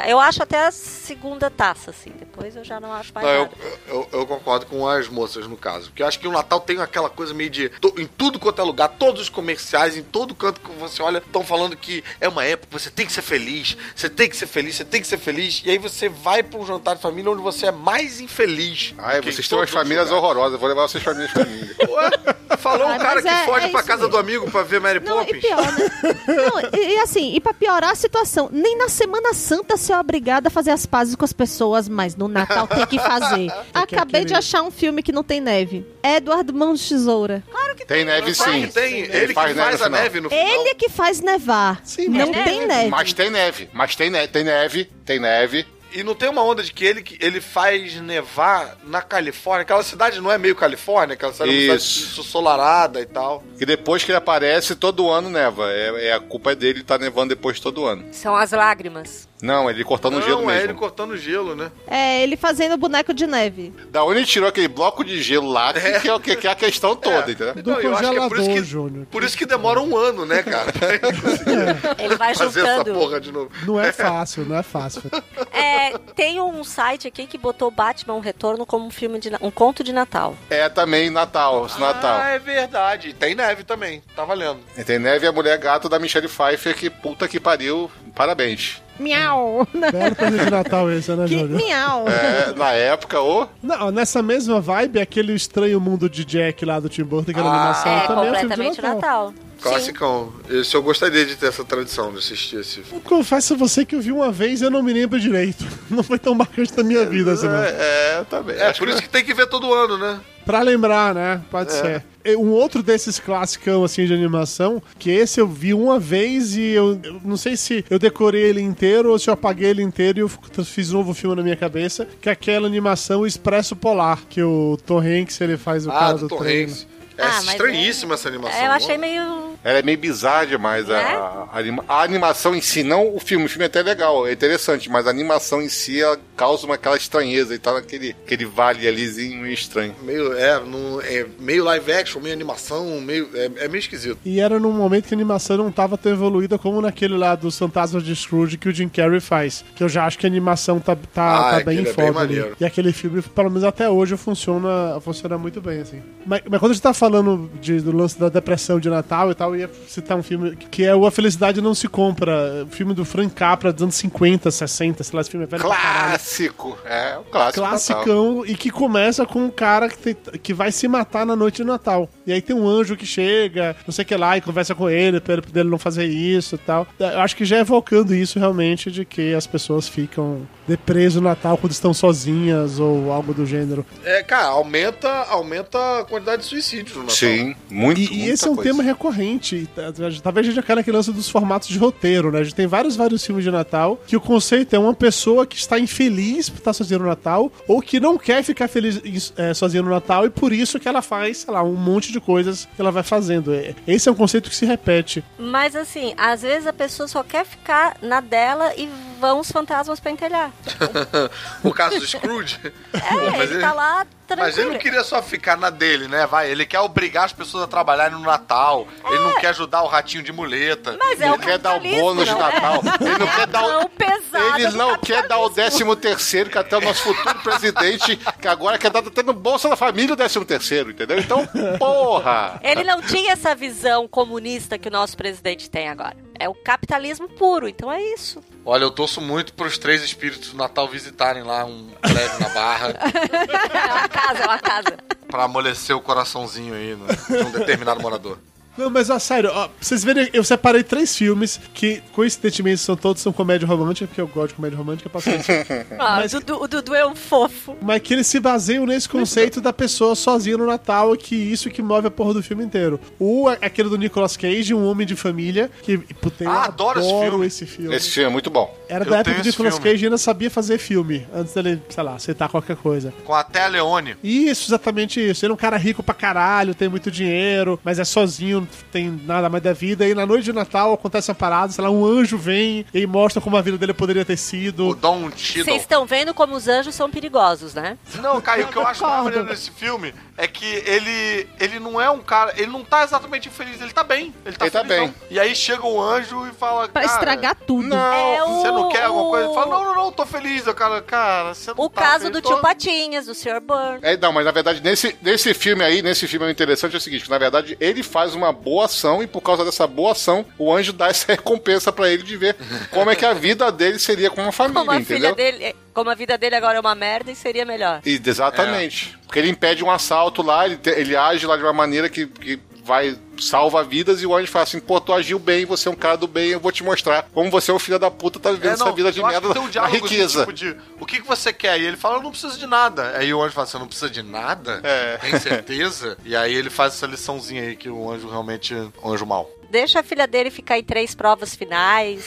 Eu acho até a segunda taça, assim. Depois eu já não acho mais Não, eu, nada. eu, eu concordo com as moças no caso. Porque eu acho que o Natal tem aquela coisa meio de. em tudo quanto é lugar, todos os comerciais, em todo canto que você olha, estão falando que é uma época que você tem que ser feliz, você tem que ser feliz, você tem que ser feliz. E aí você vai pra um jantar de família onde você é mais infeliz. Ai, vocês têm umas famílias lugares. horrorosas. Eu vou levar vocês pra minhas famílias. Ué, falou um cara que é- foge é casa mesmo. do amigo pra ver Mary Não, e Poppins. pior, né? Não, e, e assim, e pra piorar a situação, nem na Semana Santa você é obrigado a fazer as pazes com as pessoas, mas no Natal tem que fazer. Acabei de achar um filme que não tem neve. Edward Mão de Tesoura. Tem neve Claro sim. que tem. Ele, que faz, neve a neve no final. Ele é que faz nevar. Sim, não tem neve. Mas tem neve. Mas tem, ne tem neve. Tem neve. E não tem uma onda de que ele, que ele faz nevar na Califórnia. Aquela cidade não é meio Califórnia, aquela cidade é uma Isso. cidade solarada e tal. E depois que ele aparece, todo ano neva. É, é a culpa dele tá nevando depois todo ano. São as lágrimas. Não, ele cortando o não, gelo é mesmo. ele cortando gelo, né? É, ele fazendo boneco de neve. Da onde ele tirou aquele bloco de gelo lá, que, que, é, que, que é a questão toda, entendeu? Do Não, eu acho que é por isso que- Júnior. Por isso que demora um ano, né, cara? Pra ele Ele vai fazer essa juntando. porra de novo. Não é fácil, não é fácil. É, tem um site aqui que botou Batman um Retorno como um filme de um conto de Natal. É também Natal, esse Natal. Ah, é verdade. Tem neve também. Tá valendo. E Tem neve e a mulher gato da Michelle Pfeiffer, que puta que pariu. Parabéns. Miau. Belo presente de Natal esse, né, Que Júnior? miau. É, na época, ô. Não, nessa mesma vibe, aquele estranho mundo de Jack lá do Tim Burton, aquela Ah, animação é, também é um filme de completamente Natal. Sim. Classicão. Esse eu gostaria de ter essa tradição de assistir esse filme. Eu confesso a você que eu vi uma vez e eu não me lembro direito. Não foi tão marcante na minha vida, assim, não. É, também. É, por isso que tem que ver todo ano, né? Pra lembrar, né? Pode ser. E Um outro desses classicão, assim, de animação, que esse eu vi uma vez e eu, eu não sei se eu decorei ele inteiro ou se eu apaguei ele inteiro e eu fiz um novo filme na minha cabeça, que é aquela animação Expresso Polar, que o Tom Hanks, ele faz o Ah, cara do do Tom trem. Hanks. É Ah, estranhíssima essa animação. É, eu achei meio. Ela é meio bizarra demais. A, Né? a, anima- a animação em si, não o filme. O filme é até legal, é interessante, mas a animação em si ela causa uma, aquela estranheza e tá naquele aquele vale alizinho meio estranho. Meio, é, num- é, meio live action, meio animação, meio, é, é meio esquisito. E era num momento que a animação não tava tão evoluída como naquele lá dos Fantasmas de Scrooge que o Jim Carrey faz. Que eu já acho que a animação tá, tá, Ah, tá bem é foda ali. maneiro. E aquele filme, pelo menos até hoje, funciona, funciona muito bem, assim. Mas, mas quando a gente tá falando de- do lance da depressão de Natal e tal, eu ia citar um filme que é O A Felicidade Não Se Compra. Filme do Frank Capra dos anos 50, 60, sei lá, esse filme é velho. Clássico! É, um clássico. Natal. Classicão e que começa com um cara que, tem- que vai se matar na noite de Natal. E aí tem um anjo que chega, não sei o que lá, e conversa com ele, pra ele não fazer isso e tal. Eu acho que já evocando isso realmente de que as pessoas ficam depreso no Natal quando estão sozinhas ou algo do gênero. É, cara, aumenta, aumenta a quantidade de suicídios no Natal. Sim, muito. E, e esse é um coisa. tema recorrente. Tá- Talvez a gente caia naquele lance dos formatos de roteiro, né? A gente tem vários, vários filmes de Natal que o conceito é uma pessoa que está infeliz por estar sozinha no Natal ou que não quer ficar feliz é, sozinha no Natal e por isso que ela faz, sei lá, um monte de coisas que ela vai fazendo. É, Esse é um conceito que se repete. Mas assim, às vezes a pessoa só quer ficar na dela e vão os fantasmas pentelhar. o caso do Scrooge. É, Pô, ele tá lá tranquilo. Mas ele não queria só ficar na dele, né? Vai, ele quer obrigar as pessoas a trabalharem no Natal. Ele não quer ajudar o ratinho de muleta. Mas é Ele o quer dar o bônus de não Natal. É? Ele não quer dar o. Não pesado Ele não quer dar o capitalismo. 13 terceiro, que até o nosso futuro presidente, que agora quer dar até no Bolsa da Família o 13 terceiro, entendeu? Então, porra! Ele não tinha essa visão comunista que o nosso presidente tem agora. É o capitalismo puro, então é isso. Olha, eu torço muito pros três espíritos do Natal visitarem lá um prédio na barra É uma casa, é uma casa. pra amolecer o coraçãozinho aí né, de um determinado morador. Não, mas ó, sério, ó, vocês verem, eu separei três filmes que, coincidentemente, são todos são comédia romântica, porque eu gosto de comédia romântica, passou isso. Ah, Mas- o, Dudu, o Dudu é um fofo. Mas que eles se baseiam nesse conceito da pessoa sozinha no Natal e que isso que move a porra do filme inteiro. O aquele do Nicolas Cage, Um Homem de Família, que puta, eu Ah, adoro esse filme. esse filme. Esse filme é muito bom. Era Eu da época tenho que o esse Nicolas. Cage ainda sabia fazer filme, antes dele, sei lá, aceitar qualquer coisa. Com a Thea Leone. Isso, exatamente isso. Ele é um cara rico pra caralho, tem muito dinheiro, mas é sozinho, não tem nada mais da vida. E na noite de Natal acontece uma parada, sei lá, um anjo vem e mostra como a vida dele poderia ter O sido. Don Cheadle. Vocês estão vendo como os anjos são perigosos, né? Não, Caio, o que eu acho maneiro nesse filme é que ele, ele não é um cara. Ele não tá exatamente infeliz, ele tá bem. Ele tá, Ele tá bem. E aí chega um anjo e fala. Pra cara, estragar tudo. Não, É o- Você não quer alguma coisa? Ele fala, o- não, não, não, tô feliz. Cara, cara, você não O tá caso feliz, do tô- tio Patinhas, do Sr. Burns. É, não, mas na verdade, nesse, nesse filme aí, nesse filme é interessante é o seguinte, que na verdade ele faz uma boa ação e por causa dessa boa ação, o anjo dá essa recompensa pra ele de ver como é que a vida dele seria com uma família, Como a entendeu? filha dele. Como a vida dele agora é uma merda e seria melhor. E- exatamente. Porque ele impede um assalto lá, ele, te- ele age lá de uma maneira que, que vai salva vidas e o anjo fala assim, pô, tu agiu bem, você é um cara do bem, eu vou te mostrar como você é um filho da puta, tá vivendo É, não, essa vida de merda um na assim, riqueza. tipo de, o que, que você quer? E ele fala, eu não preciso de nada. Aí o anjo fala, você não precisa de nada? É. Tem certeza? e aí ele faz essa liçãozinha aí que o anjo realmente é anjo mau. Deixa a filha dele ficar em três provas finais.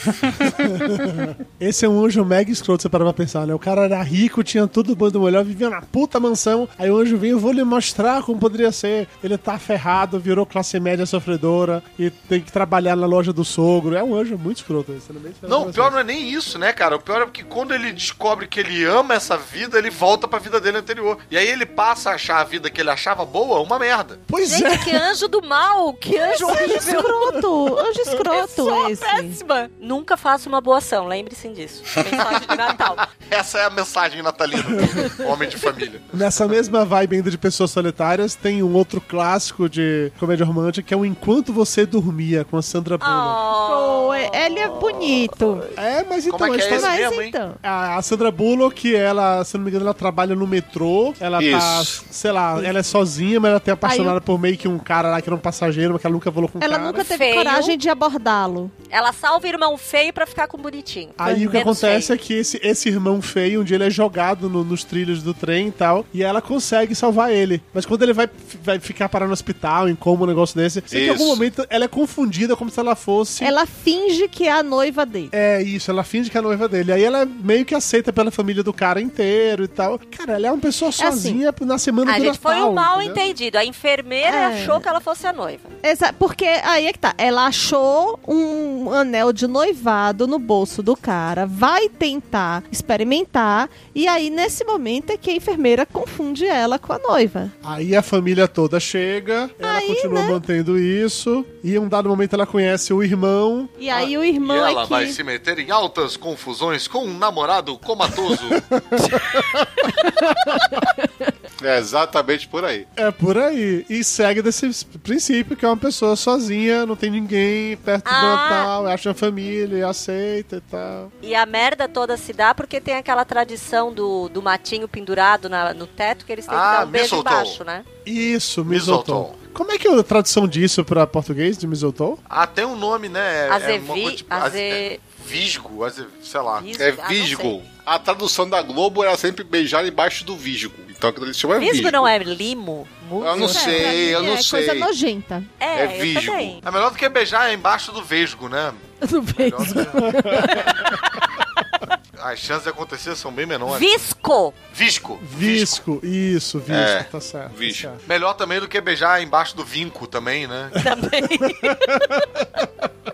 Esse é um anjo mega escroto, você parar pra pensar, né? O cara era rico, tinha tudo bando melhor, vivia na puta mansão. Aí o anjo vem, eu vou lhe mostrar como poderia ser. Ele tá ferrado, virou classe média sofredora e tem que trabalhar na loja do sogro. É um anjo muito escroto. Esse, né? Bem Não, o pior não é nem isso, né, cara? O pior é que quando ele descobre que ele ama essa vida, ele volta pra vida dele anterior. E aí ele passa a achar a vida que ele achava boa uma merda. Pois Gente, é. que anjo do mal! Que anjo Anjo horrível! Escroto, anjo escroto Pessoa esse. péssima! Nunca faça uma boa ação, lembre-se disso. Mensagem de Natal. Essa é a mensagem natalina do homem de família. Nessa mesma vibe ainda de pessoas solitárias, tem um outro clássico de comédia romântica que é o Enquanto Você Dormia, com a Sandra Bullock. Oh. É- ele é bonito. É, mas então, Como é que é tá- esse Mas mesmo, hein? então. A Sandra Bullock, ela, se não me engano, ela trabalha no metrô. Ela tá, Isso. sei lá, ela é sozinha, mas ela tem apaixonada Aí por meio que um cara lá que era um passageiro, mas que ela nunca falou com o Ela cara. nunca teve Feio. coragem de abordá-lo. Ela salva o irmão feio pra ficar com o bonitinho. Aí o que acontece feio. é que esse, esse irmão feio, um dia ele é jogado no- nos trilhos do trem e tal, e ela consegue salvar ele. Mas quando ele vai, vai ficar parar no hospital, em como um negócio desse, sei que em algum momento ela é confundida como se ela fosse. Ela finge que é a noiva dele. É isso, ela finge que é a noiva dele. Aí ela meio que aceita pela família do cara inteiro e tal. Cara, ela é uma pessoa assim, sozinha na semana A do gente Natal. foi um mal entendeu? entendido. A enfermeira É. achou que ela fosse a noiva. Exa porque aí é que tá. Ela achou um anel de noivado no bolso do cara, vai tentar experimentar, e aí nesse momento é que a enfermeira confunde ela com a noiva. Aí a família toda chega, ela Aí, continua né? mantendo isso, e em um dado momento ela conhece o irmão. E aí o irmão e ela é que... vai se meter em altas confusões com um namorado comatoso. É exatamente por aí. É por aí. E segue desse princípio que é uma pessoa sozinha, não tem ninguém perto do Ah. Natal, acha a família, e aceita e tal. E a merda toda se dá porque tem aquela tradição do, do matinho pendurado na- no teto que eles têm que Ah, dar um beijo embaixo, né? Isso. Mistletoe. Como é que é a tradução disso pra português, de Mistletoe? Ah, tem um nome, né? É- Azevi- é tipo- aze- é Visgo, aze- sei lá. Visgo? É Ah, Visgo. sei. A tradução da Globo era sempre beijar embaixo do Visgo. Ali se chama Visgo Visgo. não é limo? Muso? Eu não É, sei, mim eu não é sei. coisa nojenta. É, É eu Visgo. também. É melhor do que beijar embaixo do vesgo, né? Não vejo. As chances de acontecer são bem menores. Visco! Visco. Visco, isso, visco, É, tá certo. tá visco. certo. Melhor também do que beijar embaixo do vinco também, né? Também.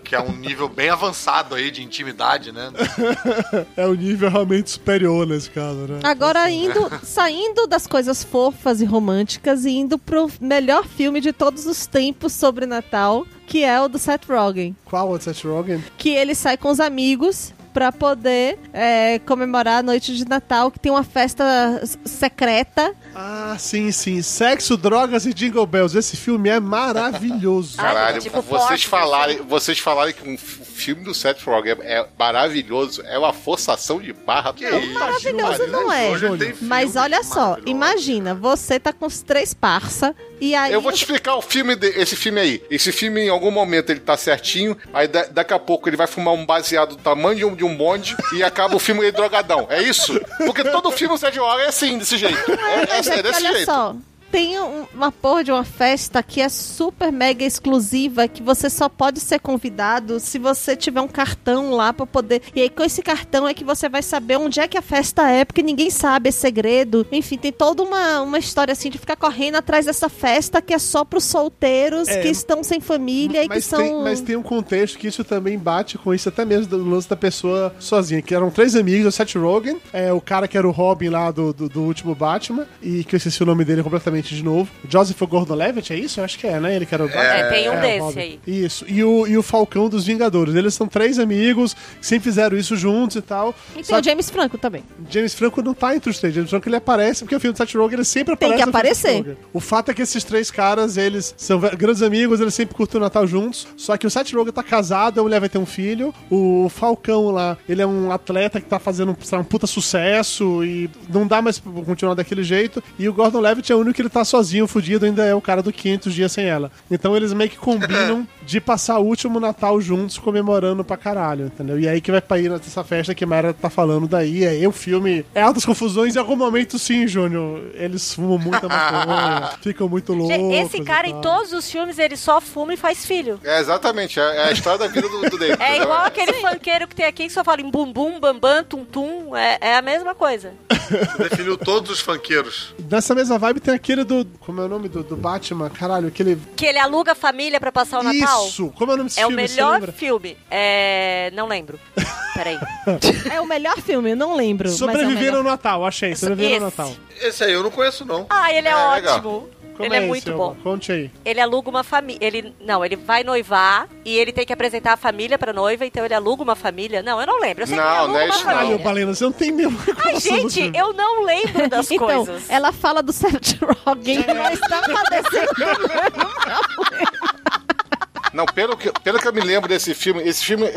Que é um nível bem avançado aí de intimidade, né? É o nível realmente superior nesse caso, né? Agora indo, saindo das coisas fofas e românticas e indo pro melhor filme de todos os tempos sobre Natal, que é o do Seth Rogen. Qual o Seth Rogen? Que ele sai com os amigos pra poder é, comemorar a noite de Natal, que tem uma festa secreta. Ah, sim, sim. Sexo, drogas e Jingle Bells. Esse filme é maravilhoso. Ah, Caralho, tipo vocês Porsche, falarem, vocês falarem que um filme do Seth Rogen é, é maravilhoso, é uma forçação de barra. Que isso, Maravilhoso não é. Mas olha só, imagina, você tá com os três parça e aí Eu vou te explicar o filme, de- esse filme aí. Esse filme, em algum momento, ele tá certinho, aí da- daqui a pouco ele vai fumar um baseado do tamanho de um, de um bonde e acaba o filme ele drogadão. É isso? Porque todo filme do Seth Rogen é assim, desse jeito. É, é, é é desse olha jeito. só, tem um- uma porra de uma festa que é super mega exclusiva, que você só pode ser convidado se você tiver um cartão lá pra poder. E aí com esse cartão é que você vai saber onde é que a festa é, porque ninguém sabe, é segredo. Enfim, tem toda uma, uma história assim de ficar correndo atrás dessa festa que é só pros solteiros É, que estão sem família e que são. tem, mas tem um contexto que isso também bate com isso, até mesmo do lance da pessoa sozinha. Que eram três amigos, o Seth Rogen, é, o cara que era o Robin lá do, do, do último Batman, e que eu esqueci o nome dele completamente de novo. Joseph Gordon-Levitt, é isso? Eu acho que é, né? Ele que era o Batman. É, tem um É, desse Robin. aí. Isso. E o, e o Falcão dos Vingadores. Eles são três amigos que sempre fizeram isso juntos e tal. E Só tem o James Franco também. James Franco não tá entre os três. James Franco ele aparece porque o filme do Seth Rogen ele sempre Tem aparece. que do Seth aparecer. O fato é que esses três caras, eles são grandes amigos, eles sempre curtem o Natal juntos. Só que o Seth Rogen tá casado, a mulher vai ter um filho. O Falcão lá, ele é um atleta que tá fazendo lá, um puta sucesso e não dá mais pra continuar daquele jeito. E o Gordon Levitt é o único que ele tá sozinho, fudido, ainda é o cara do 500 dias sem ela. Então eles meio que combinam de passar o último Natal juntos, comemorando pra caralho, entendeu? E aí que vai pra ir nessa festa que a Mara tá falando daí. Aí o filme é altas confusões e em algum momento, sim, Júnior, eles fumam muita maconha, ficam muito loucos. Esse cara, em todos os filmes, ele só fuma e faz filho. É, exatamente, é, é a história da vida do, do David. É igual aquele funkeiro que tem aqui que só fala em bum bum, bam bam, tum tum. É, é a mesma coisa. Definiu todos os funkeiros. Nessa mesma vibe tem aquele do. Como é o nome do, do Batman? Caralho, aquele. Que ele aluga a família pra passar o Natal. Isso! Como é o nome desse É o filme? Você melhor lembra? filme. É. Não lembro. Peraí. É o melhor filme, eu não lembro. mas é o Sobreviver melhor. ao Natal, achei. Sobreviver ao Esse. Natal. Esse aí eu não conheço, não. Ah, ele é, É, legal. Como ele é, esse, muito bom. Conte aí. Ele aluga uma família. Ele não, ele vai noivar e ele tem que apresentar a família pra noiva, então ele aluga uma família. Não, eu não lembro. Eu sei que ele Não, aluga não é uma isso não. Caralho, família. Balena, você não tem nenhuma Ai, gente, eu não lembro das então, coisas. ela fala do Seth Rogen, mas tá padecendo. Não, pelo que, pelo que eu me lembro desse filme, esse filme, é,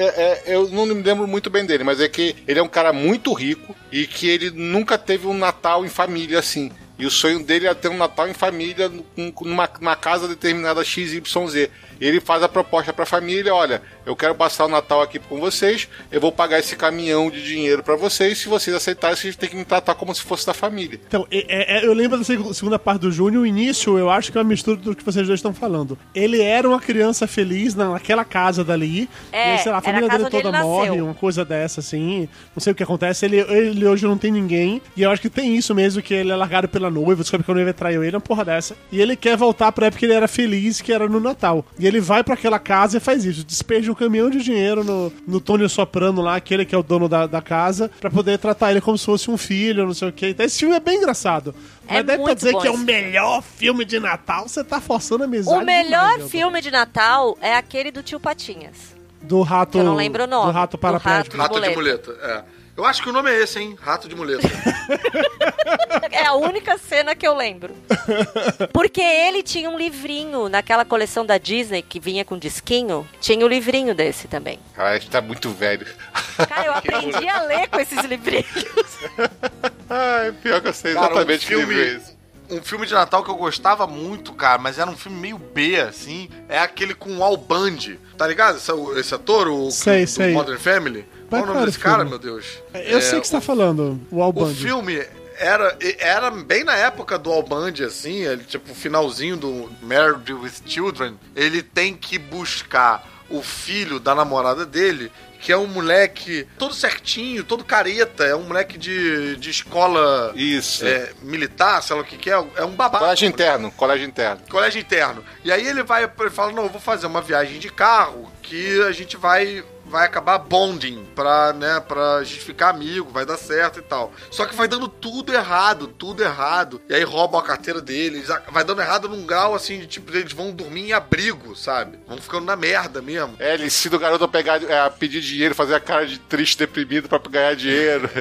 é- eu não me lembro muito bem dele, mas é que ele é um cara muito rico e que ele nunca teve um Natal em família assim. E o sonho dele é ter um Natal em família num- numa, numa casa determinada XYZ. E ele faz a proposta pra família: olha, eu quero passar o Natal aqui com vocês, eu vou pagar esse caminhão de dinheiro pra vocês. Se vocês aceitarem, vocês têm que me tratar como se fosse da família. Então, é- é- eu lembro da seg- segunda parte do Júnior, o início eu acho que é uma mistura do que vocês dois estão falando. Ele era uma criança feliz na- naquela casa dali. É, e aí, sei lá, a era a família casa dele toda morre, nasceu. uma coisa dessa, assim. Não sei o que acontece. Ele, ele hoje não tem ninguém. E eu acho que tem isso mesmo, que ele é largado pela noiva, descobre que a noiva traiu ele, uma porra dessa. E ele quer voltar pra época que ele era feliz, que era no Natal. E ele vai pra aquela casa e faz isso. Despeja um caminhão de dinheiro no, no Tony Soprano lá, aquele que é o dono da, da casa, pra poder tratar ele como se fosse um filho, não sei o que. Então esse filme é bem engraçado. É Mas daí pra dizer bom que é o melhor filme de Natal, você tá forçando a amizade. O melhor demais, filme de Natal é aquele do tio Patinhas. Do rato. Eu não lembro o nome. Do rato Do paraplégico. rato. Rato de muleta, é. Eu acho que o nome é esse, hein? Rato de muleta. É a única cena que eu lembro. Porque ele tinha um livrinho naquela coleção da Disney que vinha com disquinho. Tinha o livrinho desse também. Cara, a gente tá muito velho. Cara, eu aprendi a ler com esses livrinhos. Ai, pior que eu sei Cara, exatamente um que livro é filme- esse. Um filme de Natal que eu gostava muito, cara, mas era um filme meio B, assim. É aquele com o Al Bundy. Tá ligado? Esse, esse ator, o Sei, do sei. Modern Family? Qual é o nome desse cara, meu Deus? Eu É, sei que você tá falando, o Al O filme era, era bem na época do Al Bundy, assim, ele, tipo, o finalzinho do Married with Children, ele tem que buscar o filho da namorada dele, que é um moleque todo certinho, todo careta, é um moleque de, de escola Isso. é, militar, sei lá o que que é, é um babaca. Colégio interno, colégio interno. Colégio interno. E aí ele vai, ele fala, não, eu vou fazer uma viagem de carro que a gente vai vai acabar bonding pra, né, pra gente ficar amigo, vai dar certo e tal. Só que vai dando tudo errado, tudo errado. E aí roubam a carteira deles, vai dando errado num grau assim de tipo, eles vão dormir em abrigo, sabe? Vão ficando na merda mesmo. É, ele ensina o garoto a pegar, é, a pedir dinheiro, fazer a cara de triste, deprimido pra ganhar dinheiro.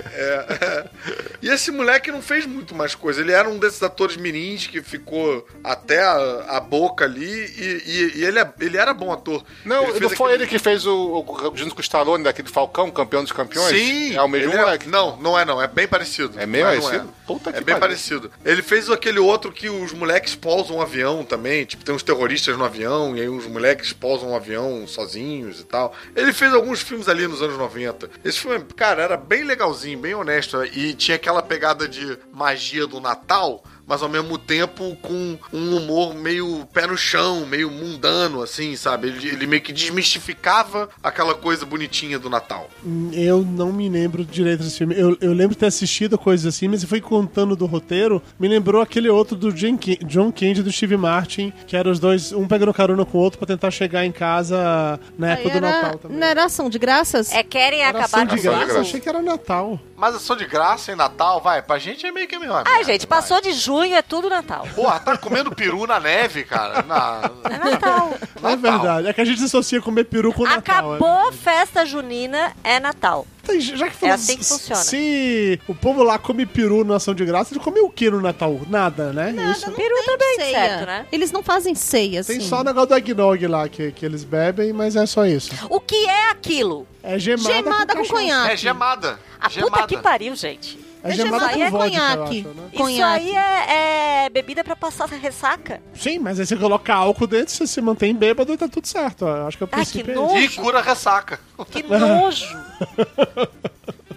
E esse moleque não fez muito mais coisa. Ele era um desses atores mirins que ficou até a, a boca ali e, e- e ele, é- ele era bom ator. Não, Ele não foi aquele- ele que fez o, o junto com o Stallone, daquele Falcão, campeão dos campeões? Sim. É o mesmo ele moleque. Não, não é não. É bem parecido. É meio Mas não parecido? Puta é que bem pariu. parecido. Ele fez aquele outro que os moleques pousam um avião também. Tipo, tem uns terroristas no avião e aí os moleques pousam um avião sozinhos e tal. Ele fez alguns filmes ali nos anos 90. Esse filme, cara, era bem legalzinho, bem honesto. E tinha aquela pegada de magia do Natal mas ao mesmo tempo com um humor meio pé no chão, meio mundano, assim, sabe? Ele, ele meio que desmistificava aquela coisa bonitinha do Natal. Eu não me lembro direito desse filme. Eu, eu lembro de ter assistido coisas assim, mas você foi contando do roteiro, me lembrou aquele outro do John Candy e do Steve Martin, que eram os dois, um pegando carona com o outro pra tentar chegar em casa na época Aí do era- Natal também. Não era ação de graças? É, querem Era acabar ação com de Ação de graça, graça. achei que era Natal. Mas ação de graça em Natal, vai, pra gente é meio que a mesma Ai, merda, gente, vai. passou de junho, é tudo Natal. Porra, tá comendo peru na neve, cara. Na... É Natal. É verdade, é que a gente associa comer peru com Natal. Acabou festa junina, é Natal. Então, já que É assim que funciona. Se o povo lá come peru na ação de graça, ele come o que no Natal? Nada, né? Isso. Peru também, certo, né? Eles não fazem ceia, assim. Tem só o negócio do eggnog lá que, que eles bebem, mas é só isso. O que é aquilo? É gemada, Gemada com cachaça. conhaque. É gemada. A gemada. puta que pariu, gente. É É gemada com com vodka, eu conhaque. acho, né? Isso Conhaque. aí é, é bebida pra passar ressaca. Sim, mas aí você coloca álcool dentro, você se mantém bêbado e tá tudo certo. Eu Acho que o Ai, que princípio é nojo. E cura ressaca. Que nojo.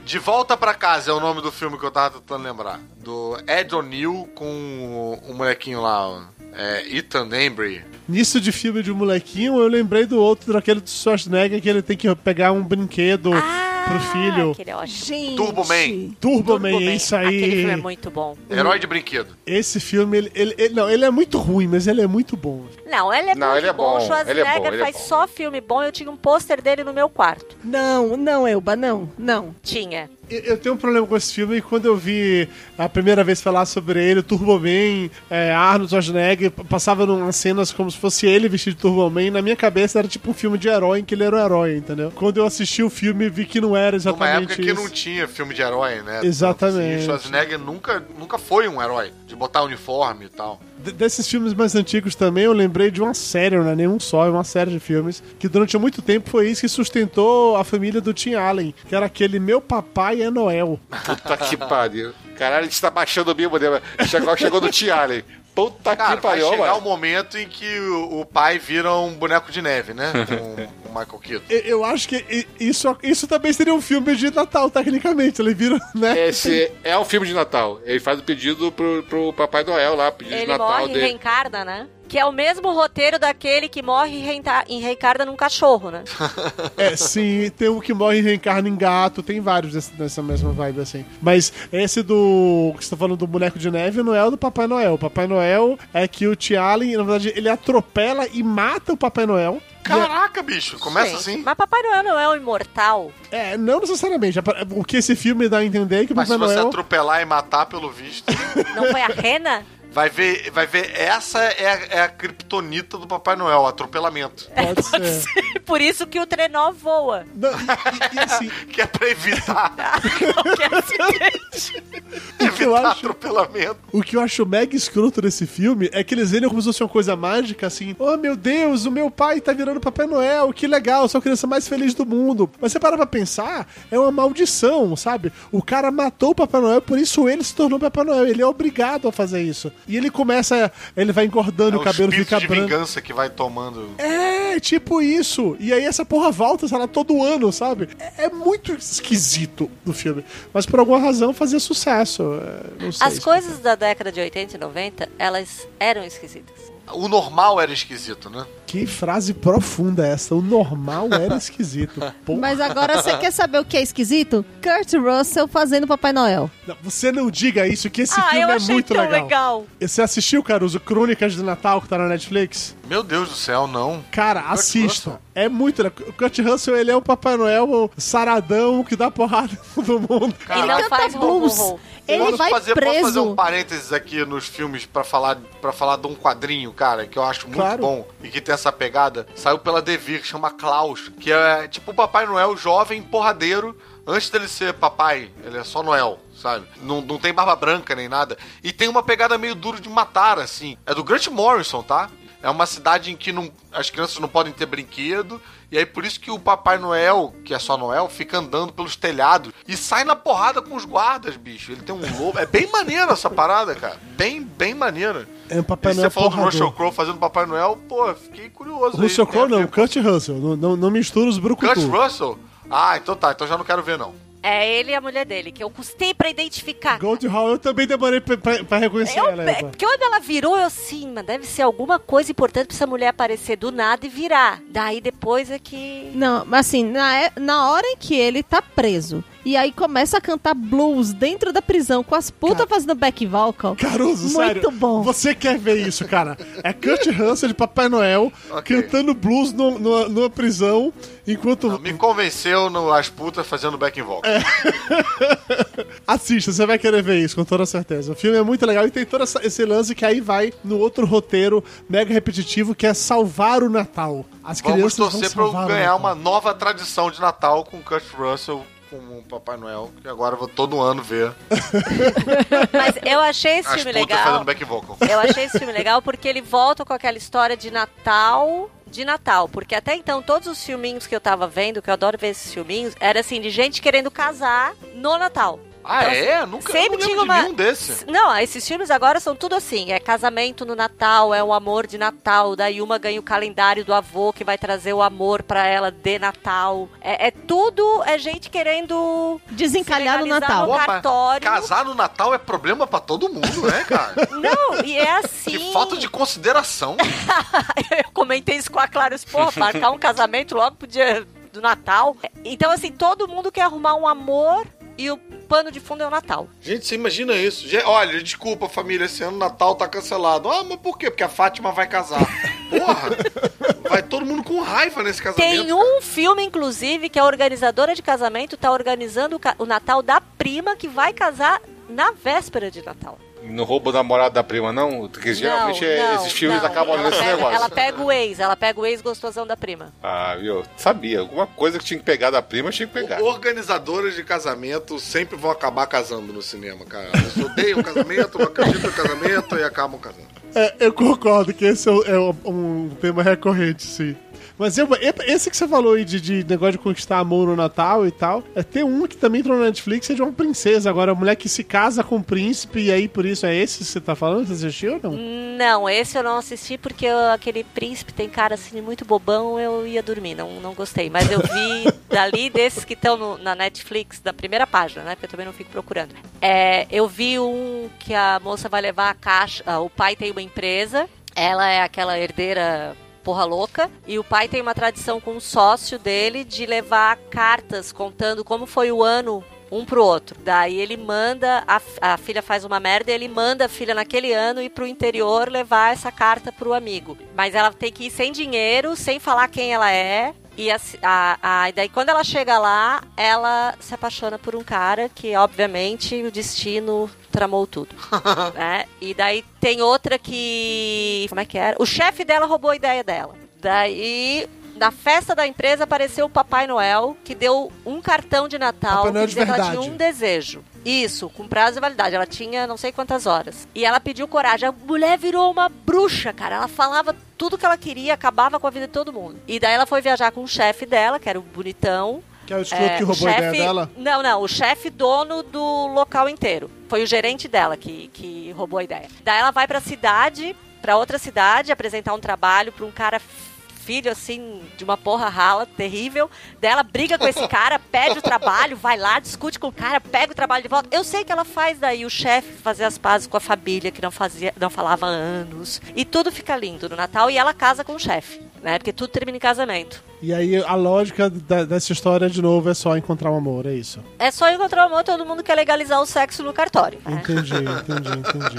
De Volta pra Casa é o nome do filme que eu tava tentando lembrar. Do Ed O'Neill com o molequinho lá, ó, é, Ethan Embry. Nisso de filme de um molequinho, eu lembrei do outro, daquele do Schwarzenegger, que ele tem que pegar um brinquedo Ah, pro filho. Aquele é ótimo. Gente. Turbo Man. Turbo Man, Turbo Man. isso Aquele filme é aí. muito bom. Herói de brinquedo. Esse filme, ele, ele, ele- não, ele é muito ruim, mas ele é muito bom. Não, ele é Não, muito ele é bom. bom, O ele é Schwarzenegger é faz bom. só filme bom. Eu tinha um pôster dele no meu quarto. Não, não, Elba, não, não. Tinha. Eu, tenho um problema com esse filme e quando eu vi a primeira vez falar sobre ele, Turbo Man, é, Arnold Schwarzenegger, passava umas cenas como se fosse ele vestido de Turbo Man, na minha cabeça era tipo um filme de herói em que ele era o herói, entendeu? Quando eu assisti o filme, vi que não era Numa exatamente época que isso. não tinha filme de herói, né? Exatamente. Assim, Schwarzenegger nunca, nunca foi um herói. De botar uniforme e tal. Desses filmes mais antigos também, eu lembrei de uma série, não é nenhum só, é uma série de filmes, que durante muito tempo foi isso que sustentou a família do Tim Allen, que era aquele Meu Papai é Noel. Puta que pariu. Caralho, a gente tá baixando o bico dele. Chegou, chegou no Tiale. Puta Cara, que vai pariu, chegar o mano. momento em que o, o pai vira um boneco de neve, né? Com o Michael Keaton. Eu, eu acho que i- isso, isso também seria um filme de Natal, tecnicamente. Ele vira, né? Esse é um filme de Natal. Ele faz o pedido pro, pro Papai Noel lá, pedido de Ele Natal morre e reencarna, né? Que é o mesmo roteiro daquele que morre e reenca- reencarna num cachorro, né? É, sim, tem um que morre e reencarna em gato, tem vários desse- dessa mesma vibe, assim. Mas esse do. que você tá falando do boneco de neve não é o do Papai Noel. O Papai Noel é que o Tim Allen, na verdade, ele atropela e mata o Papai Noel. Caraca, bicho, começa Gente, assim. Mas Papai Noel não é um imortal? É, não necessariamente. O que esse filme dá a entender é que o Mas se Papai você Noel. atropelar e matar, pelo visto, Não foi a rena? Vai ver, vai ver essa é a, é a criptonita do Papai Noel, atropelamento. Pode ser. Por isso que o trenó voa. Não, e, e- e assim, Que é pra evitar, Qualquer acidente. que eu evitar acho atropelamento. O que eu acho mega escroto nesse filme é que eles vendem como se fosse uma coisa mágica, assim. Oh, meu Deus, o meu pai tá virando Papai Noel, que legal, sou a criança mais feliz do mundo. Mas você para pra pensar, é uma maldição, sabe? O cara matou o Papai Noel, por isso ele se tornou Papai Noel. Ele é obrigado a fazer isso. E ele começa, ele vai engordando, É o cabelo fica de branco. vingança que vai tomando. É, tipo isso. E aí essa porra volta, sei lá, todo ano, sabe? É, é muito esquisito do filme. Mas por alguma razão fazia sucesso. é, Não sei As coisas da década de 80 e 90, elas eram esquisitas. O normal era esquisito, né? Que frase profunda essa. O normal era esquisito. Porra. Mas agora você quer saber o que é esquisito? Kurt Russell fazendo Papai Noel. Não, você não diga isso, que esse ah, filme eu é muito tão legal. legal. Você assistiu, Caruso, Crônicas de Natal, que tá na Netflix? Meu Deus do céu, não. Cara, assista. É muito legal. O Kurt Russell, ele é o Papai Noel saradão que dá porrada em todo mundo. Ele não canta faz blues. Ele posso vai fazer, Posso fazer preso. um parênteses aqui nos filmes pra falar, pra falar de um quadrinho, cara, que eu acho muito Claro. bom e que tem essa pegada. Saiu pela Devir, que chama Klaus, que é tipo o Papai Noel jovem, porradeiro, antes dele ser papai, ele é só Noel. Sabe? Não, não tem barba branca nem nada. E tem uma pegada meio duro de matar, assim. É do Grant Morrison, tá? É uma cidade em que não, as crianças não podem ter brinquedo. E aí por isso que o Papai Noel, que é só Noel, fica andando pelos telhados e sai na porrada com os guardas, bicho. Ele tem um lobo. É bem maneiro essa parada, cara. Bem, bem maneiro. É um Papai e Noel você falou do porrador. Russell Crowe fazendo Papai Noel, pô, fiquei curioso. Russell Tem Crowe não, Kurt Russell. Não, não, não mistura os Kurt brucutu. Russell? Ah, então tá. Então já não quero ver, não. É ele e a mulher dele, que eu custei pra identificar. Gold Hall, eu também demorei pra, pra- pra reconhecer Eu, ela. é, Eva. porque quando ela virou, eu assim, mas deve ser alguma coisa importante pra essa mulher aparecer do nada e virar. Daí depois é que. Não, mas assim, na, é- na hora em que ele tá preso e aí começa a cantar blues dentro da prisão com as putas fazendo back vocal. Caruso, Muito sério. bom. Você quer ver isso, cara? É Kurt Russell de Papai Noel Ok. cantando blues no- numa, numa prisão enquanto. Me convenceu no As Putas fazendo back vocal. Assista, você vai querer ver isso, com toda certeza. O filme é muito legal e tem todo esse lance que aí vai no outro roteiro mega repetitivo que é salvar o Natal. As Vamos crianças torcer vão pra eu salvar ganhar uma nova tradição de Natal com Kurt Russell como o Papai Noel, que agora eu vou todo ano ver Mas eu achei esse as filme legal. fazendo back vocal. Eu achei esse filme legal porque ele volta com aquela história de Natal. De Natal, porque até então todos os filminhos que eu tava vendo, que eu adoro ver esses filminhos, era assim, de gente querendo casar no Natal. Ah, Então, é? Nunca sempre eu tinha de uma- nenhum desse. Não, esses filmes agora são tudo assim. É casamento no Natal, é o amor de Natal. Daí uma ganha o calendário do avô que vai trazer o amor pra ela de Natal. É, é tudo, é gente querendo Desencalhar no Natal. no Opa, cartório. casar no Natal é problema pra todo mundo, né, cara? Não, e é assim. Que falta de consideração. eu comentei isso com a Clara, porra, marcar um casamento logo pro dia do Natal. Então, assim, todo mundo quer arrumar um amor e o pano de fundo é o Natal. Gente, você imagina isso? Olha, desculpa, família, esse ano o Natal tá cancelado. Ah, mas por quê? Porque a Fátima vai casar. Porra! Vai todo mundo com raiva nesse casamento. Tem um filme, inclusive, que a organizadora de casamento tá organizando o Natal da prima que vai casar na véspera de Natal. Não rouba o namorado da prima, não? Porque geralmente é- não, esses filmes não. acabam ela nesse pega, negócio. Ela pega o ex, ela pega o ex gostosão da prima. Ah, viu? Sabia. Alguma coisa que tinha que pegar da prima, tinha que pegar. Organizadoras de casamento sempre vão acabar casando no cinema, cara. Eles odeiam casamento, não acreditam no casamento e acabam casando. É, eu concordo que esse é, o- é um, um tema recorrente, sim. Mas eu- esse que você falou aí de, de negócio de conquistar amor no Natal e tal, é, tem um que também entrou na Netflix, é de uma princesa. Agora, a mulher que se casa com o príncipe, e aí por isso é esse que você tá falando? Você assistiu ou não? Não, esse eu não assisti porque eu- aquele príncipe tem cara assim muito bobão, eu ia dormir, não, não gostei. Mas eu vi dali desses que estão na Netflix, da primeira página, né? Porque eu também não fico procurando. É, eu vi um que a moça vai levar a caixa. ah, o pai tem uma empresa, ela é aquela herdeira porra louca. E o pai tem uma tradição com um sócio dele de levar cartas contando como foi o ano um pro outro. Daí ele manda, a, a filha faz uma merda e ele manda a filha naquele ano ir pro interior levar essa carta pro amigo. Mas ela tem que ir sem dinheiro, sem falar quem ela é. E a, a, a- e daí quando ela chega lá, ela se apaixona por um cara que, obviamente, o destino tramou tudo. né? E daí tem outra que. Como é que era? O chefe dela roubou a ideia dela. Daí na festa da empresa apareceu o Papai Noel, que deu um cartão de Natal Papai Noel que de que ela verdade. tinha um desejo. Isso, com prazo de validade. Ela tinha não sei quantas horas. E ela pediu coragem. A mulher virou uma bruxa, cara. Ela falava tudo que ela queria, acabava com a vida de todo mundo. E daí ela foi viajar com o chefe dela, que era o bonitão. Que é o escroto É, que roubou a ideia chefe- dela. Não, não, o chefe dono do local inteiro. Foi o gerente dela que, que roubou a ideia. Daí ela vai pra cidade, pra outra cidade, apresentar um trabalho pra um cara filho assim de uma porra rala, terrível. Daí ela briga com esse cara, pede o trabalho, vai lá, discute com o cara, pega o trabalho de volta. Eu sei que ela faz daí o chefe fazer as pazes com a família que não fazia, não falava há anos. E tudo fica lindo no Natal e ela casa com o chefe, né? Porque tudo termina em casamento. E aí a lógica da- dessa história, de novo, é só encontrar um amor, é isso. É só encontrar o amor, todo mundo quer legalizar o sexo no cartório. né? Entendi, entendi, entendi.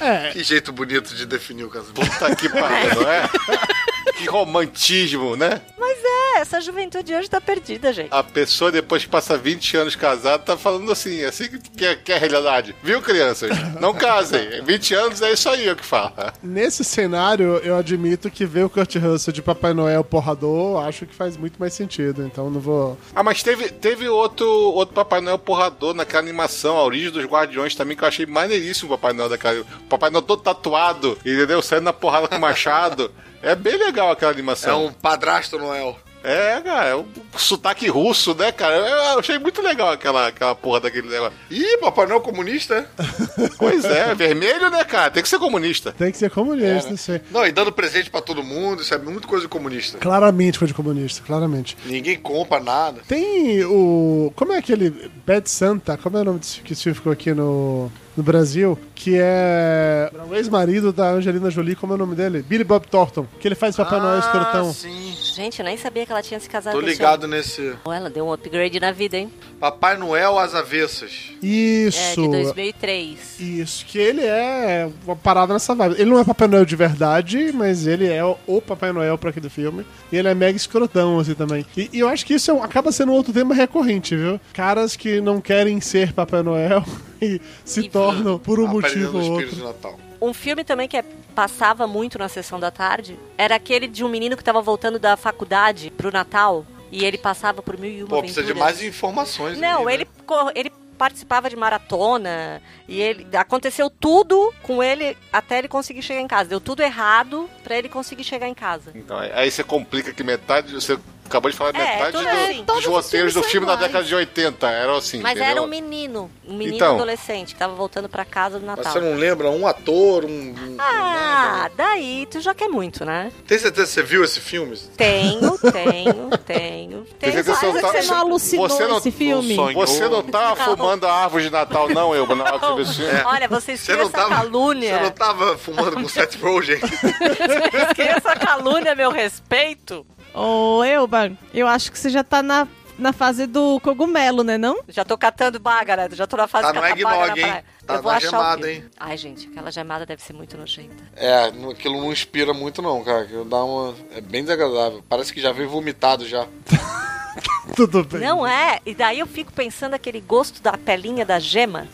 É, Que jeito bonito de definir o casamento. Puta que pariu, não é? Que romantismo, né? Mas é, essa juventude hoje tá perdida, gente. A pessoa, depois que passa 20 anos casada, tá falando assim, assim que é, que é a realidade. Viu, crianças? Não casem. 20 anos é isso aí o que fala. nesse cenário, eu admito que ver o Kurt Russell de Papai Noel porrador, acho que faz muito mais sentido. Então não vou. Ah, mas teve, teve outro, outro Papai Noel porrador naquela animação, A Origem dos Guardiões também, que eu achei maneiríssimo o Papai Noel daquela. O Papai Noel todo tatuado, entendeu? Saindo na porrada com o machado. É bem legal aquela É animação. um padrasto Noel. É, cara, é um sotaque russo, né, cara? Eu achei muito legal aquela, aquela porra daquele negócio. Ih, Papai Noel comunista? Pois é, vermelho, né, cara? Tem que ser comunista. Tem que ser comunista, isso aí. Não, e dando presente pra todo mundo, isso é muito coisa de comunista. Claramente coisa de comunista, claramente. Ninguém compra nada. Tem o. Como é aquele. Bad Santa? Como é o nome desse que filme ficou aqui no, no Brasil? Que é. O ex-marido da Angelina Jolie, como é o nome dele? Billy Bob Thornton. Que ele faz Papai Noel escrotão. Ah, sim. Gente, eu nem sabia que ela tinha se casado Tô ligado nesse. Ela deu um upgrade na vida, hein? Papai Noel às avessas. Isso. É, de 2003. Isso, que ele é uma parada nessa vibe. Ele não é Papai Noel de verdade, mas ele é o Papai Noel pra aquele filme. E ele é mega escrotão, assim, também. E, e eu acho que isso é um- acaba sendo outro tema recorrente, viu? Caras que não querem ser Papai Noel e se E- tornam por um motivo ou outro. Um filme também que é- passava muito na sessão da tarde era aquele de um menino que tava voltando da faculdade pro Natal e ele passava por mil e uma Pô, precisa de mais informações. Não, aí, né? ele, ele participava de maratona e ele aconteceu tudo com ele até ele conseguir chegar em casa. Deu tudo errado pra ele conseguir chegar em casa. Então, aí você complica que metade. Você acabou de falar É, metade do- assim. Todos dos os roteiros do filme são da iguais. década de 80. Eram assim. Mas entendeu? era um menino, um menino Então. adolescente que tava voltando pra casa do Mas Natal. você não lembra um ator, um. um- Ah, daí tu já quer muito, né? Tem certeza que você viu esse filme? Tenho, tenho, tenho. Tenho dizer que você tá- Você não alucinou Você não- esse filme? não. Você não tá Não. fumando a árvore de Natal, não, eu, na hora que você viu esse filme. Olha, Você não essa tava. calúnia. Você não tava fumando com Seth Rogen? Criam essa calúnia a meu respeito. Ô, Elba, eu acho que você já tá na, na fase do cogumelo, né, não? Já tô catando baga, né? Já tô na fase Tá de catar baga na hein? praia. Tá eu vou na gemada, hein? Ai, gente, aquela gemada deve ser muito nojenta. É, aquilo não inspira muito, não, cara. Aquilo dá uma. É bem desagradável. Parece que já veio vomitado já. Tudo bem. Não é? E daí eu fico pensando aquele gosto da pelinha da gema.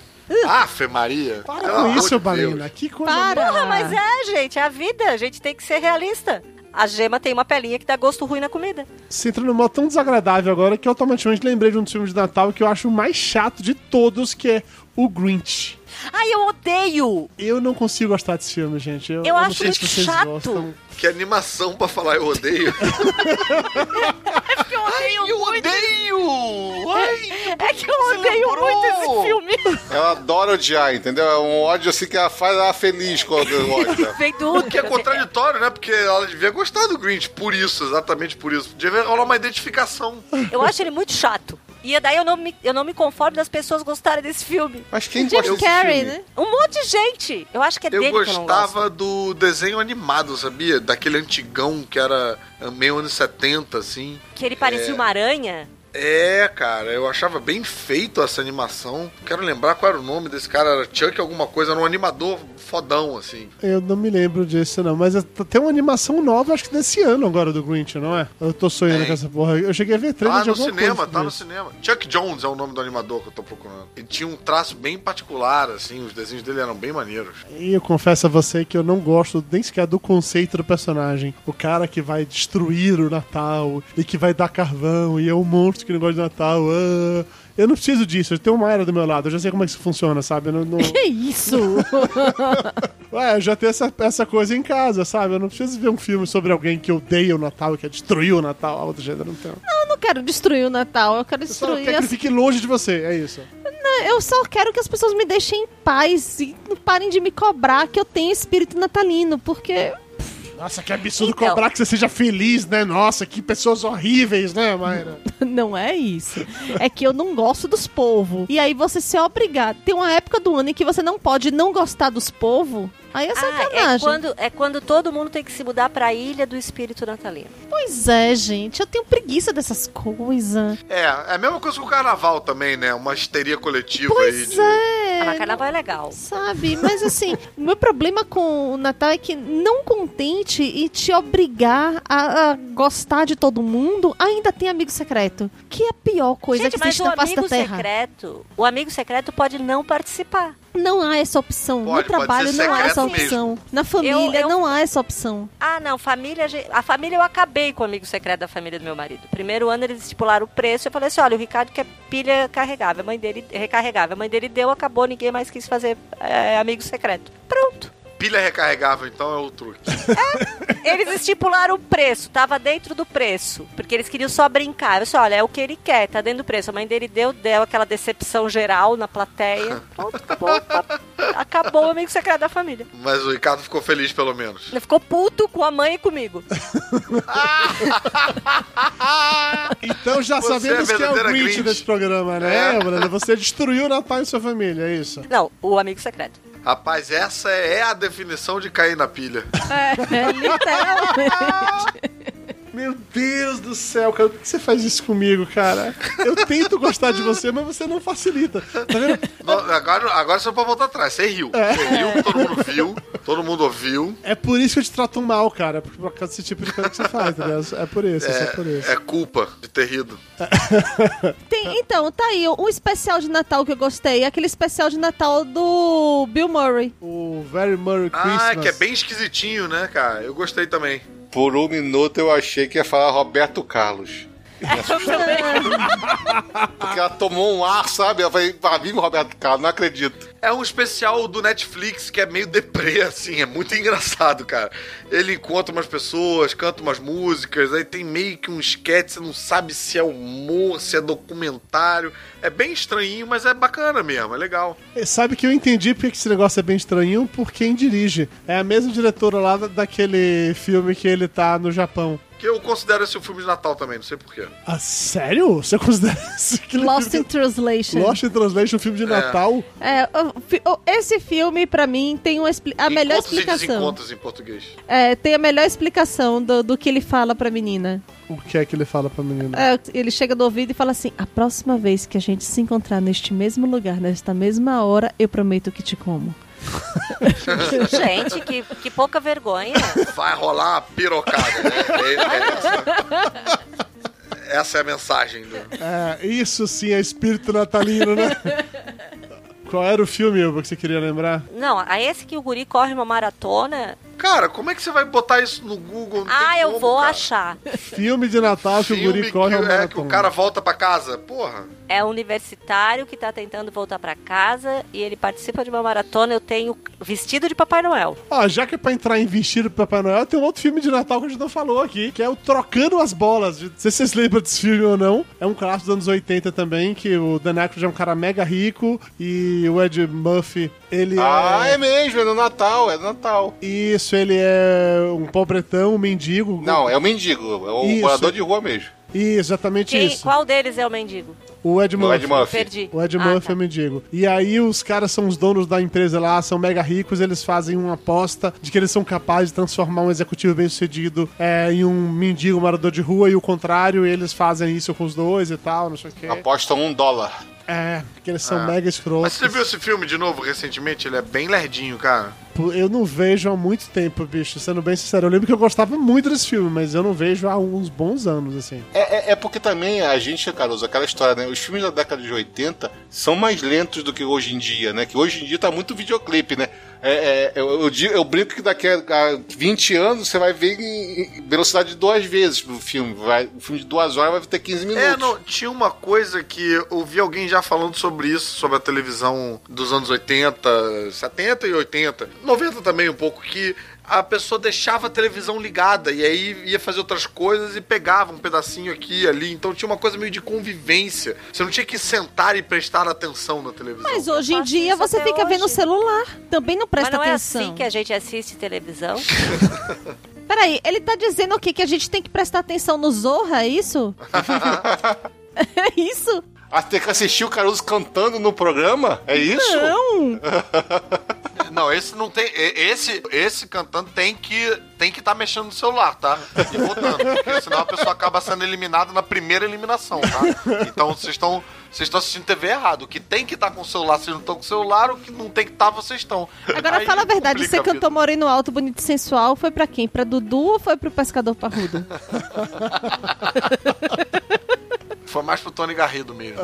Afe Maria. Para Pelo com isso. Deus. Que coisa. Para! Porra, mas é, gente, é a vida. A gente tem que ser realista. A gema tem uma pelinha que dá gosto ruim na comida. Você entra num modo tão desagradável agora que automaticamente lembrei de um dos filmes de Natal que eu acho o mais chato de todos, que é o Grinch. Ai, eu odeio! Eu não consigo gostar desse filme, gente. Eu, Eu não acho sei se muito vocês chato. gostam. Que animação pra falar eu odeio. É que eu odeio eu muito. odeio! Ai, É que eu odeio lembrou? muito esse filme. Ela adora odiar, entendeu? É um ódio assim que ela faz ela feliz quando gosta. Vem do que é contraditório, né? Porque ela devia gostar do Grinch por isso, exatamente por isso. Devia rolar uma identificação. Eu acho ele muito chato. E daí eu não me, eu não me conformo das pessoas gostarem desse filme. Mas quem Jim gosta desse Carrey, filme? né? Um monte de gente. Eu acho que é Eu dele que eu não gosto. gostava do desenho animado, sabia? Daquele antigão que era meio anos 70, assim. Que ele parecia É. uma aranha. É, cara, eu achava bem feito essa animação. Quero lembrar qual era o nome desse cara, era Chuck alguma coisa, era um animador fodão, assim. Eu não me lembro disso, não. Mas tem uma animação nova, acho que desse ano agora, do Grinch, não é? Eu tô sonhando com essa porra. Eu cheguei a ver trailer Tá de no alguma cinema, coisa tá no disso. cinema. Chuck Jones é o nome do animador que eu tô procurando. Ele tinha um traço bem particular, assim, os desenhos dele eram bem maneiros. E eu confesso a você que eu não gosto nem sequer do conceito do personagem. O cara que vai destruir o Natal e que vai dar carvão e é um monstro que não gosta de Natal. ah. Eu não preciso disso, eu tenho uma era do meu lado, eu já sei como é que isso funciona, sabe? Eu não, não... Que isso? Ué, eu já tenho essa, essa coisa em casa, sabe? Eu não preciso ver um filme sobre alguém que odeia o Natal, que quer destruir o Natal, algo do gênero, não tenho. eu não quero destruir o Natal, eu quero Eu só destruir quero que ele fique longe de você, é isso. Não, Eu só quero que as pessoas me deixem em paz e não parem de me cobrar que eu tenho espírito natalino, porque Nossa, que absurdo Então. cobrar que você seja feliz, né? Nossa, que pessoas horríveis, né, Mayra? não é isso. É que eu não gosto dos povos. E aí você se obrigar. Tem uma época do ano em que você não pode não gostar dos povos. Aí é Ah, sacanagem. é quando, é quando todo mundo tem que se mudar pra ilha do espírito natalino. Pois é, gente. Eu tenho preguiça dessas coisas. É, é a mesma coisa com o carnaval também, né? Uma histeria coletiva aí Pois de. é. Ah, mas carnaval é legal. Sabe? Mas assim, o meu problema com o Natal é que não contente e te obrigar a, a gostar de todo mundo, ainda tem amigo secreto. Que é a pior coisa Gente, que existe na face da amigo Terra. secreto, o amigo secreto pode não participar. Não há essa opção. Pode, no trabalho não há essa opção. Na família eu- não há essa opção. Ah, não, família, a família eu acabei com o amigo secreto da família do meu marido. Primeiro ano eles estipularam o preço, eu falei assim, olha, o Ricardo quer pilha carregável, a mãe dele recarregável, a mãe dele deu, acabou, ninguém mais quis fazer é, amigo secreto. Pronto. Pilha recarregável, então é o truque. Eles estipularam o preço, tava dentro do preço, porque eles queriam só brincar. Eu disse, olha, é o que ele quer, tá dentro do preço. A mãe dele deu, deu aquela decepção geral na plateia. Pronto, acabou. Acabou o amigo secreto da família. Mas o Ricardo ficou feliz, pelo menos. Ele ficou puto com a mãe e comigo. Então já Você sabemos é que é o Grinch, desse programa, né, Bruno? Você destruiu o Natal em sua família, é isso. Não, o amigo secreto. Rapaz, essa é a definição de cair na pilha. É, literalmente. Meu Deus do céu, cara, por que você faz isso comigo, cara? Eu tento gostar de você, mas você não facilita. Tá vendo? Não, agora, agora só pra voltar atrás. Você riu. Você riu, todo mundo viu, todo mundo ouviu. É por isso que eu te trato mal, cara. Por causa desse tipo de coisa que você faz, entendeu? É por isso, é, só por isso. É, é culpa de ter rido. Tem- então, tá aí, um especial de Natal que eu gostei. Aquele especial de Natal do Bill Murray. O Very Merry Christmas. Ah, que é bem esquisitinho, né, cara? Eu gostei também. Por um minuto eu achei que ia falar Roberto Carlos. Porque ela tomou um ar, sabe? Eu falei, amigo Roberto Carlos, não acredito. É um especial do Netflix que é meio deprê, assim, é muito engraçado, cara. Ele encontra umas pessoas, canta umas músicas, aí tem meio que um sketch, você não sabe se é humor, se é documentário. É bem estranhinho, mas é bacana mesmo, é legal. E Sabe que eu entendi porque que esse negócio é bem estranho por quem dirige. É a mesma diretora lá da- daquele filme que ele tá no Japão. Que eu considero esse um filme de Natal também, não sei porquê. Ah, sério? Você considera esse Lost in Translation. Lost in Translation, um filme de Natal? É, o fi- o- esse filme, pra mim, tem uma expli- a melhor Encontros e explicação. desencontros em português. É, tem a melhor explicação do, do que ele fala pra menina. O que é que ele fala pra menina? É, ele chega do ouvido e fala assim: A próxima vez que a gente se encontrar neste mesmo lugar, nesta mesma hora, eu prometo que te como. Gente, que, que pouca vergonha. Vai rolar uma pirocada, né? É- é essa. Essa é a mensagem do. É, isso sim é espírito natalino, né? Qual era o filme, que você queria lembrar? Não, a esse que o guri corre uma maratona. Cara, como é que você vai botar isso no Google? Não Ah, eu como, vou cara. achar. Filme de Natal que o Filme guri corre que, é, que o cara volta pra casa. Porra. É um universitário que tá tentando voltar pra casa e ele participa de uma maratona. Eu tenho vestido de Papai Noel. Ó, já que é pra entrar em vestido pro Papai Noel, tem um outro filme de Natal que a gente não falou aqui, que é o Trocando as Bolas. Não sei se vocês lembram desse filme ou não. É um clássico dos anos 80 também, que o Dan Aykroyd é um cara mega rico e o Ed Murphy, ele Ah, é... é mesmo, é no Natal, é no Natal. Isso, ele é um pobretão, um mendigo. Não, é o mendigo, é o Isso. morador de rua mesmo. Isso, exatamente Quem, isso. qual deles é o mendigo? O Ed O Murphy. Ed Murphy. Perdi. O Ed Ah, Murphy, tá. eu me digo. E aí os caras são os donos da empresa lá, são mega ricos, eles fazem uma aposta de que eles são capazes de transformar um executivo bem sucedido é, em um mendigo morador de rua e o contrário, e eles fazem isso com os dois e tal, não sei o quê. Aposta um dólar. É, porque eles são Ah. mega Mas escrotos. você viu esse filme de novo recentemente? Ele é bem lerdinho, cara. Eu não vejo há muito tempo, bicho, sendo bem sincero. Eu lembro que eu gostava muito desse filme, mas eu não vejo há uns bons anos, assim. É, é- é porque também a gente, Caruso, aquela história, né? Os filmes da década de 80 são mais lentos do que hoje em dia, né? Que hoje em dia tá muito videoclipe, né? É, é, eu, eu, digo- eu brinco que daqui a, a 20 anos você vai ver em, em velocidade de duas vezes o filme. Vai, o filme de duas horas vai ter 15 minutos. É, não, tinha uma coisa que eu vi alguém já falando sobre isso, sobre a televisão dos anos 80, 70 e 80, 90 também um pouco, que a pessoa deixava a televisão ligada e aí ia fazer outras coisas e pegava um pedacinho aqui e ali. Então tinha uma coisa meio de convivência. Você não tinha que sentar e prestar atenção na televisão. Mas hoje em dia você fica vendo o hoje. celular. Também não Mas presta não é atenção. assim que a gente assiste televisão? Peraí, ele tá dizendo o quê? Que a gente tem que prestar atenção no Zorra, é isso? é isso? Ah, tem que assistir o Caruso cantando no programa? É isso? Não! Não, esse não tem. Esse, esse cantando tem que tem que estar mexendo no celular, tá? E votando. Porque senão a pessoa acaba sendo eliminada na primeira eliminação, tá? Então vocês estão. Vocês estão assistindo TV errado. O que tem que estar com o celular, vocês não estão com o celular. O que não tem que estar, vocês estão. Agora Aí fala a verdade, você cantou Moreno Alto, Bonito e Sensual, foi pra quem? Pra Dudu ou foi pro Pescador Parrudo? Foi mais pro Tony Garrido mesmo.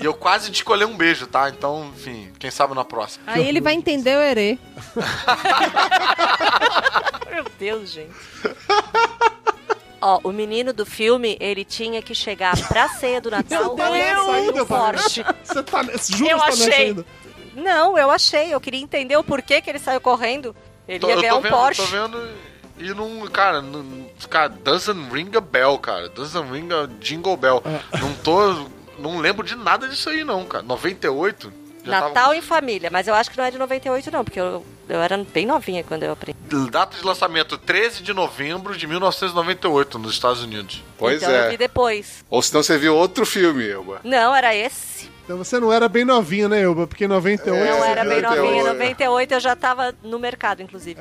E eu quase de escolher um beijo, tá? Então, enfim, quem sabe na próxima. Aí ele vai entender o Herê. Meu Deus, gente. Ó, o menino do filme, ele tinha que chegar pra ceia do Natal tá nessa com ainda, um Porsche. Você tá, jura Eu que tá nessa achei. ainda? Não, eu achei. Eu queria entender o porquê que ele saiu correndo. Ele ia eu ganhar tô um vendo, Porsche. tô vendo e não, cara, não, cara, doesn't ring a bell, cara. Doesn't ring a jingle bell. É. Não tô, não lembro de nada disso aí não, cara. 98? Já Natal tava- em família, mas eu acho que não é de 98 não, porque eu, eu era bem novinha quando eu aprendi. Data de lançamento 13 de novembro de 1998 nos Estados Unidos. Pois então eu vi é. depois. Ou senão você viu outro filme, Elba. Não, era esse. Então você não era bem novinha, né, Elba? Porque em 98... É, Não era bem 98. novinha. 98 eu já tava no mercado, inclusive.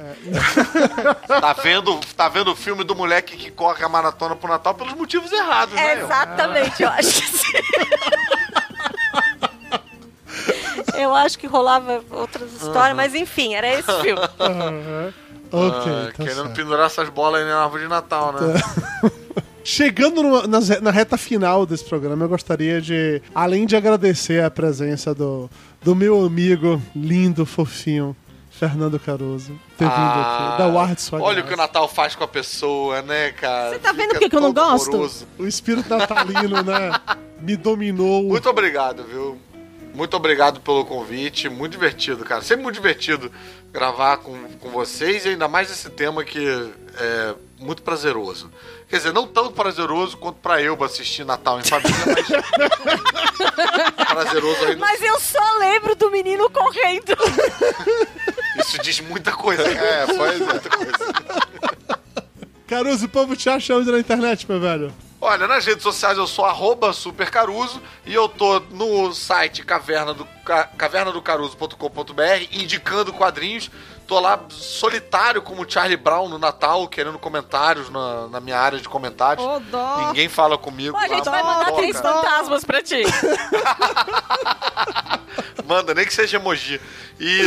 Tá vendo, tá vendo o filme do moleque que corre a maratona pro Natal pelos motivos errados, É, né? exatamente, eu acho que sim. Eu acho que rolava outras histórias, mas enfim, era esse filme. Aham. Ok, Ah, tá querendo certo. pendurar essas bolas aí na árvore de Natal, né? Chegando no- re- na reta final desse programa, eu gostaria de, além de agradecer a presença do, do meu amigo lindo, fofinho, Fernando Caruso, ter vindo aqui, da Ward sua Ah, Olha o que o Natal faz com a pessoa, né, cara? Você tá vendo o que que eu não gosto? amoroso. O espírito natalino, né? Me dominou. Muito obrigado, viu? Muito obrigado pelo convite. Muito divertido, cara. Sempre muito divertido gravar com, com vocês e ainda mais esse tema que é muito prazeroso. Quer dizer, não tão prazeroso quanto pra eu assistir Natal em família, mas prazeroso ainda. Mas eu só lembro do menino correndo. Isso diz muita coisa. É, pois é. Muita coisa. Caruso, o povo te acha onde na internet, meu velho? Olha, nas redes sociais eu sou arroba supercaruso e eu tô no site caverna do, ca- cavernadocaruso.com.br indicando quadrinhos. Tô lá solitário como Charlie Brown no Natal, querendo comentários na, na minha área de comentários. Ô, dó. Ninguém fala comigo. Pô, a gente lá, vai mandar três cara. fantasmas pra ti. Manda, nem que seja emoji. E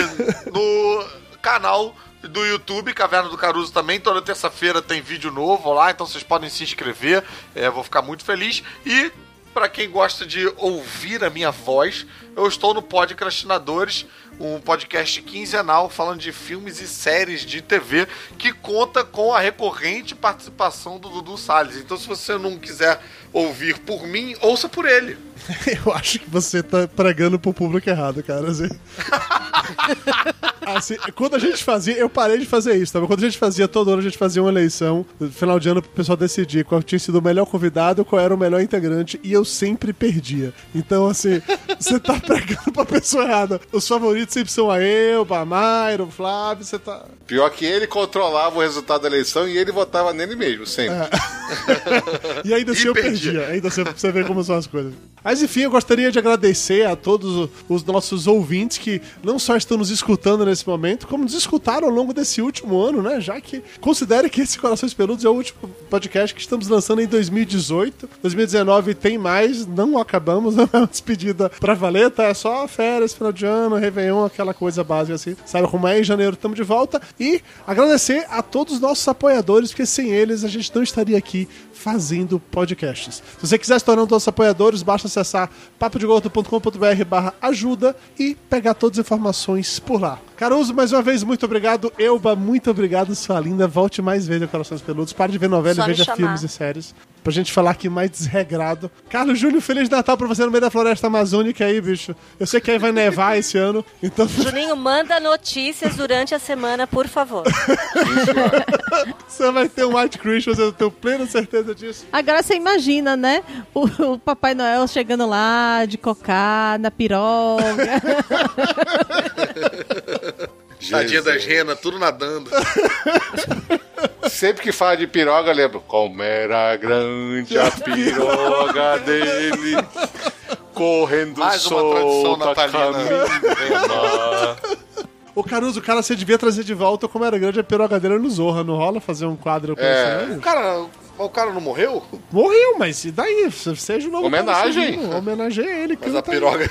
no canal do YouTube, Caverna do Caruso também, toda terça-feira tem vídeo novo lá, então vocês podem se inscrever, é, vou ficar muito feliz. E para quem gosta de ouvir a minha voz, eu estou no Podcrastinadores, um podcast quinzenal falando de filmes e séries de TV que conta com a recorrente participação do Dudu Salles. Então, se você não quiser ouvir por mim, ouça por ele. Eu acho que você tá pregando pro público errado, cara. assim. Assim, quando a gente fazia, eu parei de fazer isso, tá? Mas Quando a gente fazia, todo ano a gente fazia uma eleição, no final de ano, pro pessoal decidir qual tinha sido o melhor convidado, qual era o melhor integrante, e eu sempre perdia. Então, assim, você tá pregando pra pessoa errada. Os favoritos sempre são a eu, a Mayra, o Flávio, você tá. Pior que ele controlava o resultado da eleição e ele votava nele mesmo, sempre. E ainda assim E eu perdia. perdia. Ainda assim você vê como são as coisas. Mas enfim, eu gostaria de agradecer a todos os nossos ouvintes que não só estão nos escutando nesse momento, como nos escutaram ao longo desse último ano, né? Já que considere que esse Corações Peludos é o último podcast que estamos lançando em 2018. 2019 tem mais, não acabamos, não é uma despedida pra valer, tá? É só férias, final de ano, Réveillon, aquela coisa básica assim. Sabe como é? Em janeiro estamos de volta. E agradecer a todos os nossos apoiadores, porque sem eles a gente não estaria aqui fazendo podcasts. Se você quiser se tornar um dos apoiadores, basta acessar papodegordo.com.br barra ajuda e pegar todas as informações por lá. Caruso, mais uma vez, muito obrigado. Elba, muito obrigado, sua linda. Volte mais vezes a Corações Peludos. Pare de ver novela Só e veja filmes e séries. Pra gente falar aqui mais desregrado. Carlos Júnior, Feliz Natal pra você no meio da floresta amazônica aí, bicho. Eu sei que aí vai nevar esse ano, então Juninho, manda notícias durante a semana, por favor. você vai ter um White Christmas, eu tenho plena certeza disso. Agora você imagina, né? O, o Papai Noel chegando lá de cocá, na piroga. Tadinha das renas, tudo nadando. Sempre que fala de piroga, eu lembro. Como era grande a piroga dele. Correndo Mais uma tradição natalina. Ô Caruso, o cara você devia trazer de volta como era grande a pirogadeira no Zorra. Não rola fazer um quadro com É. isso, O cara, o cara não morreu? Morreu, mas e daí? Seja o novo Homenagem. Júnior. Homenageia ele. Mas a piroga.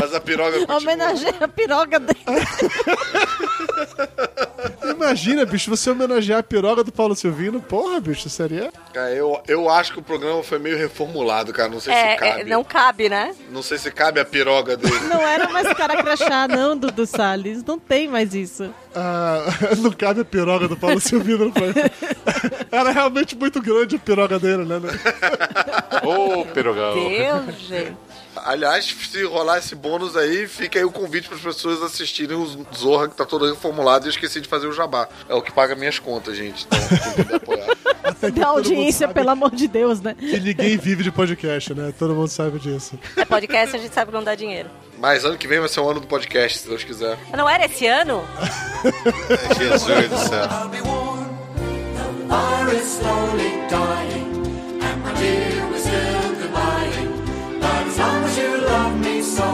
Mas a piroga continua. Homenageia a piroga dele. Imagina, bicho, você homenagear a piroga do Paulo Silvino. Porra, bicho, seria... Cara, eu, eu acho que o programa foi meio reformulado, cara. Não sei se É, cabe. é, não cabe, né? Não sei se cabe a piroga dele. Não era mais cara crachá, não, Dudu Salles. Não tem mais isso. Ah, não cabe a piroga do Paulo Silvino. Era realmente muito grande a piroga dele, né? Ô, pirogão. Deus, gente. Aliás, se rolar esse bônus aí, fica aí o convite para as pessoas assistirem o Zorra, que tá todo reformulado e eu esqueci de fazer o jabá. É o que paga minhas contas, gente. Então, quem puder apoiar. Dá audiência, pelo amor de Deus, né? Que ninguém vive de podcast, né? Todo mundo sabe disso. É podcast, a gente sabe que não dá dinheiro. Mas ano que vem vai ser o ano do podcast, se Deus quiser. Não era esse ano? Jesus do céu. Fire is slowly dying, and my dear, we're still goodbying. As long as you love me so,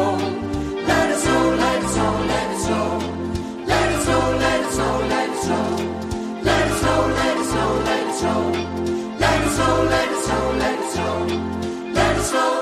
let it snow, let it snow, let it snow. Let it snow, let it snow, let it snow. Let it snow, let it snow, let it snow,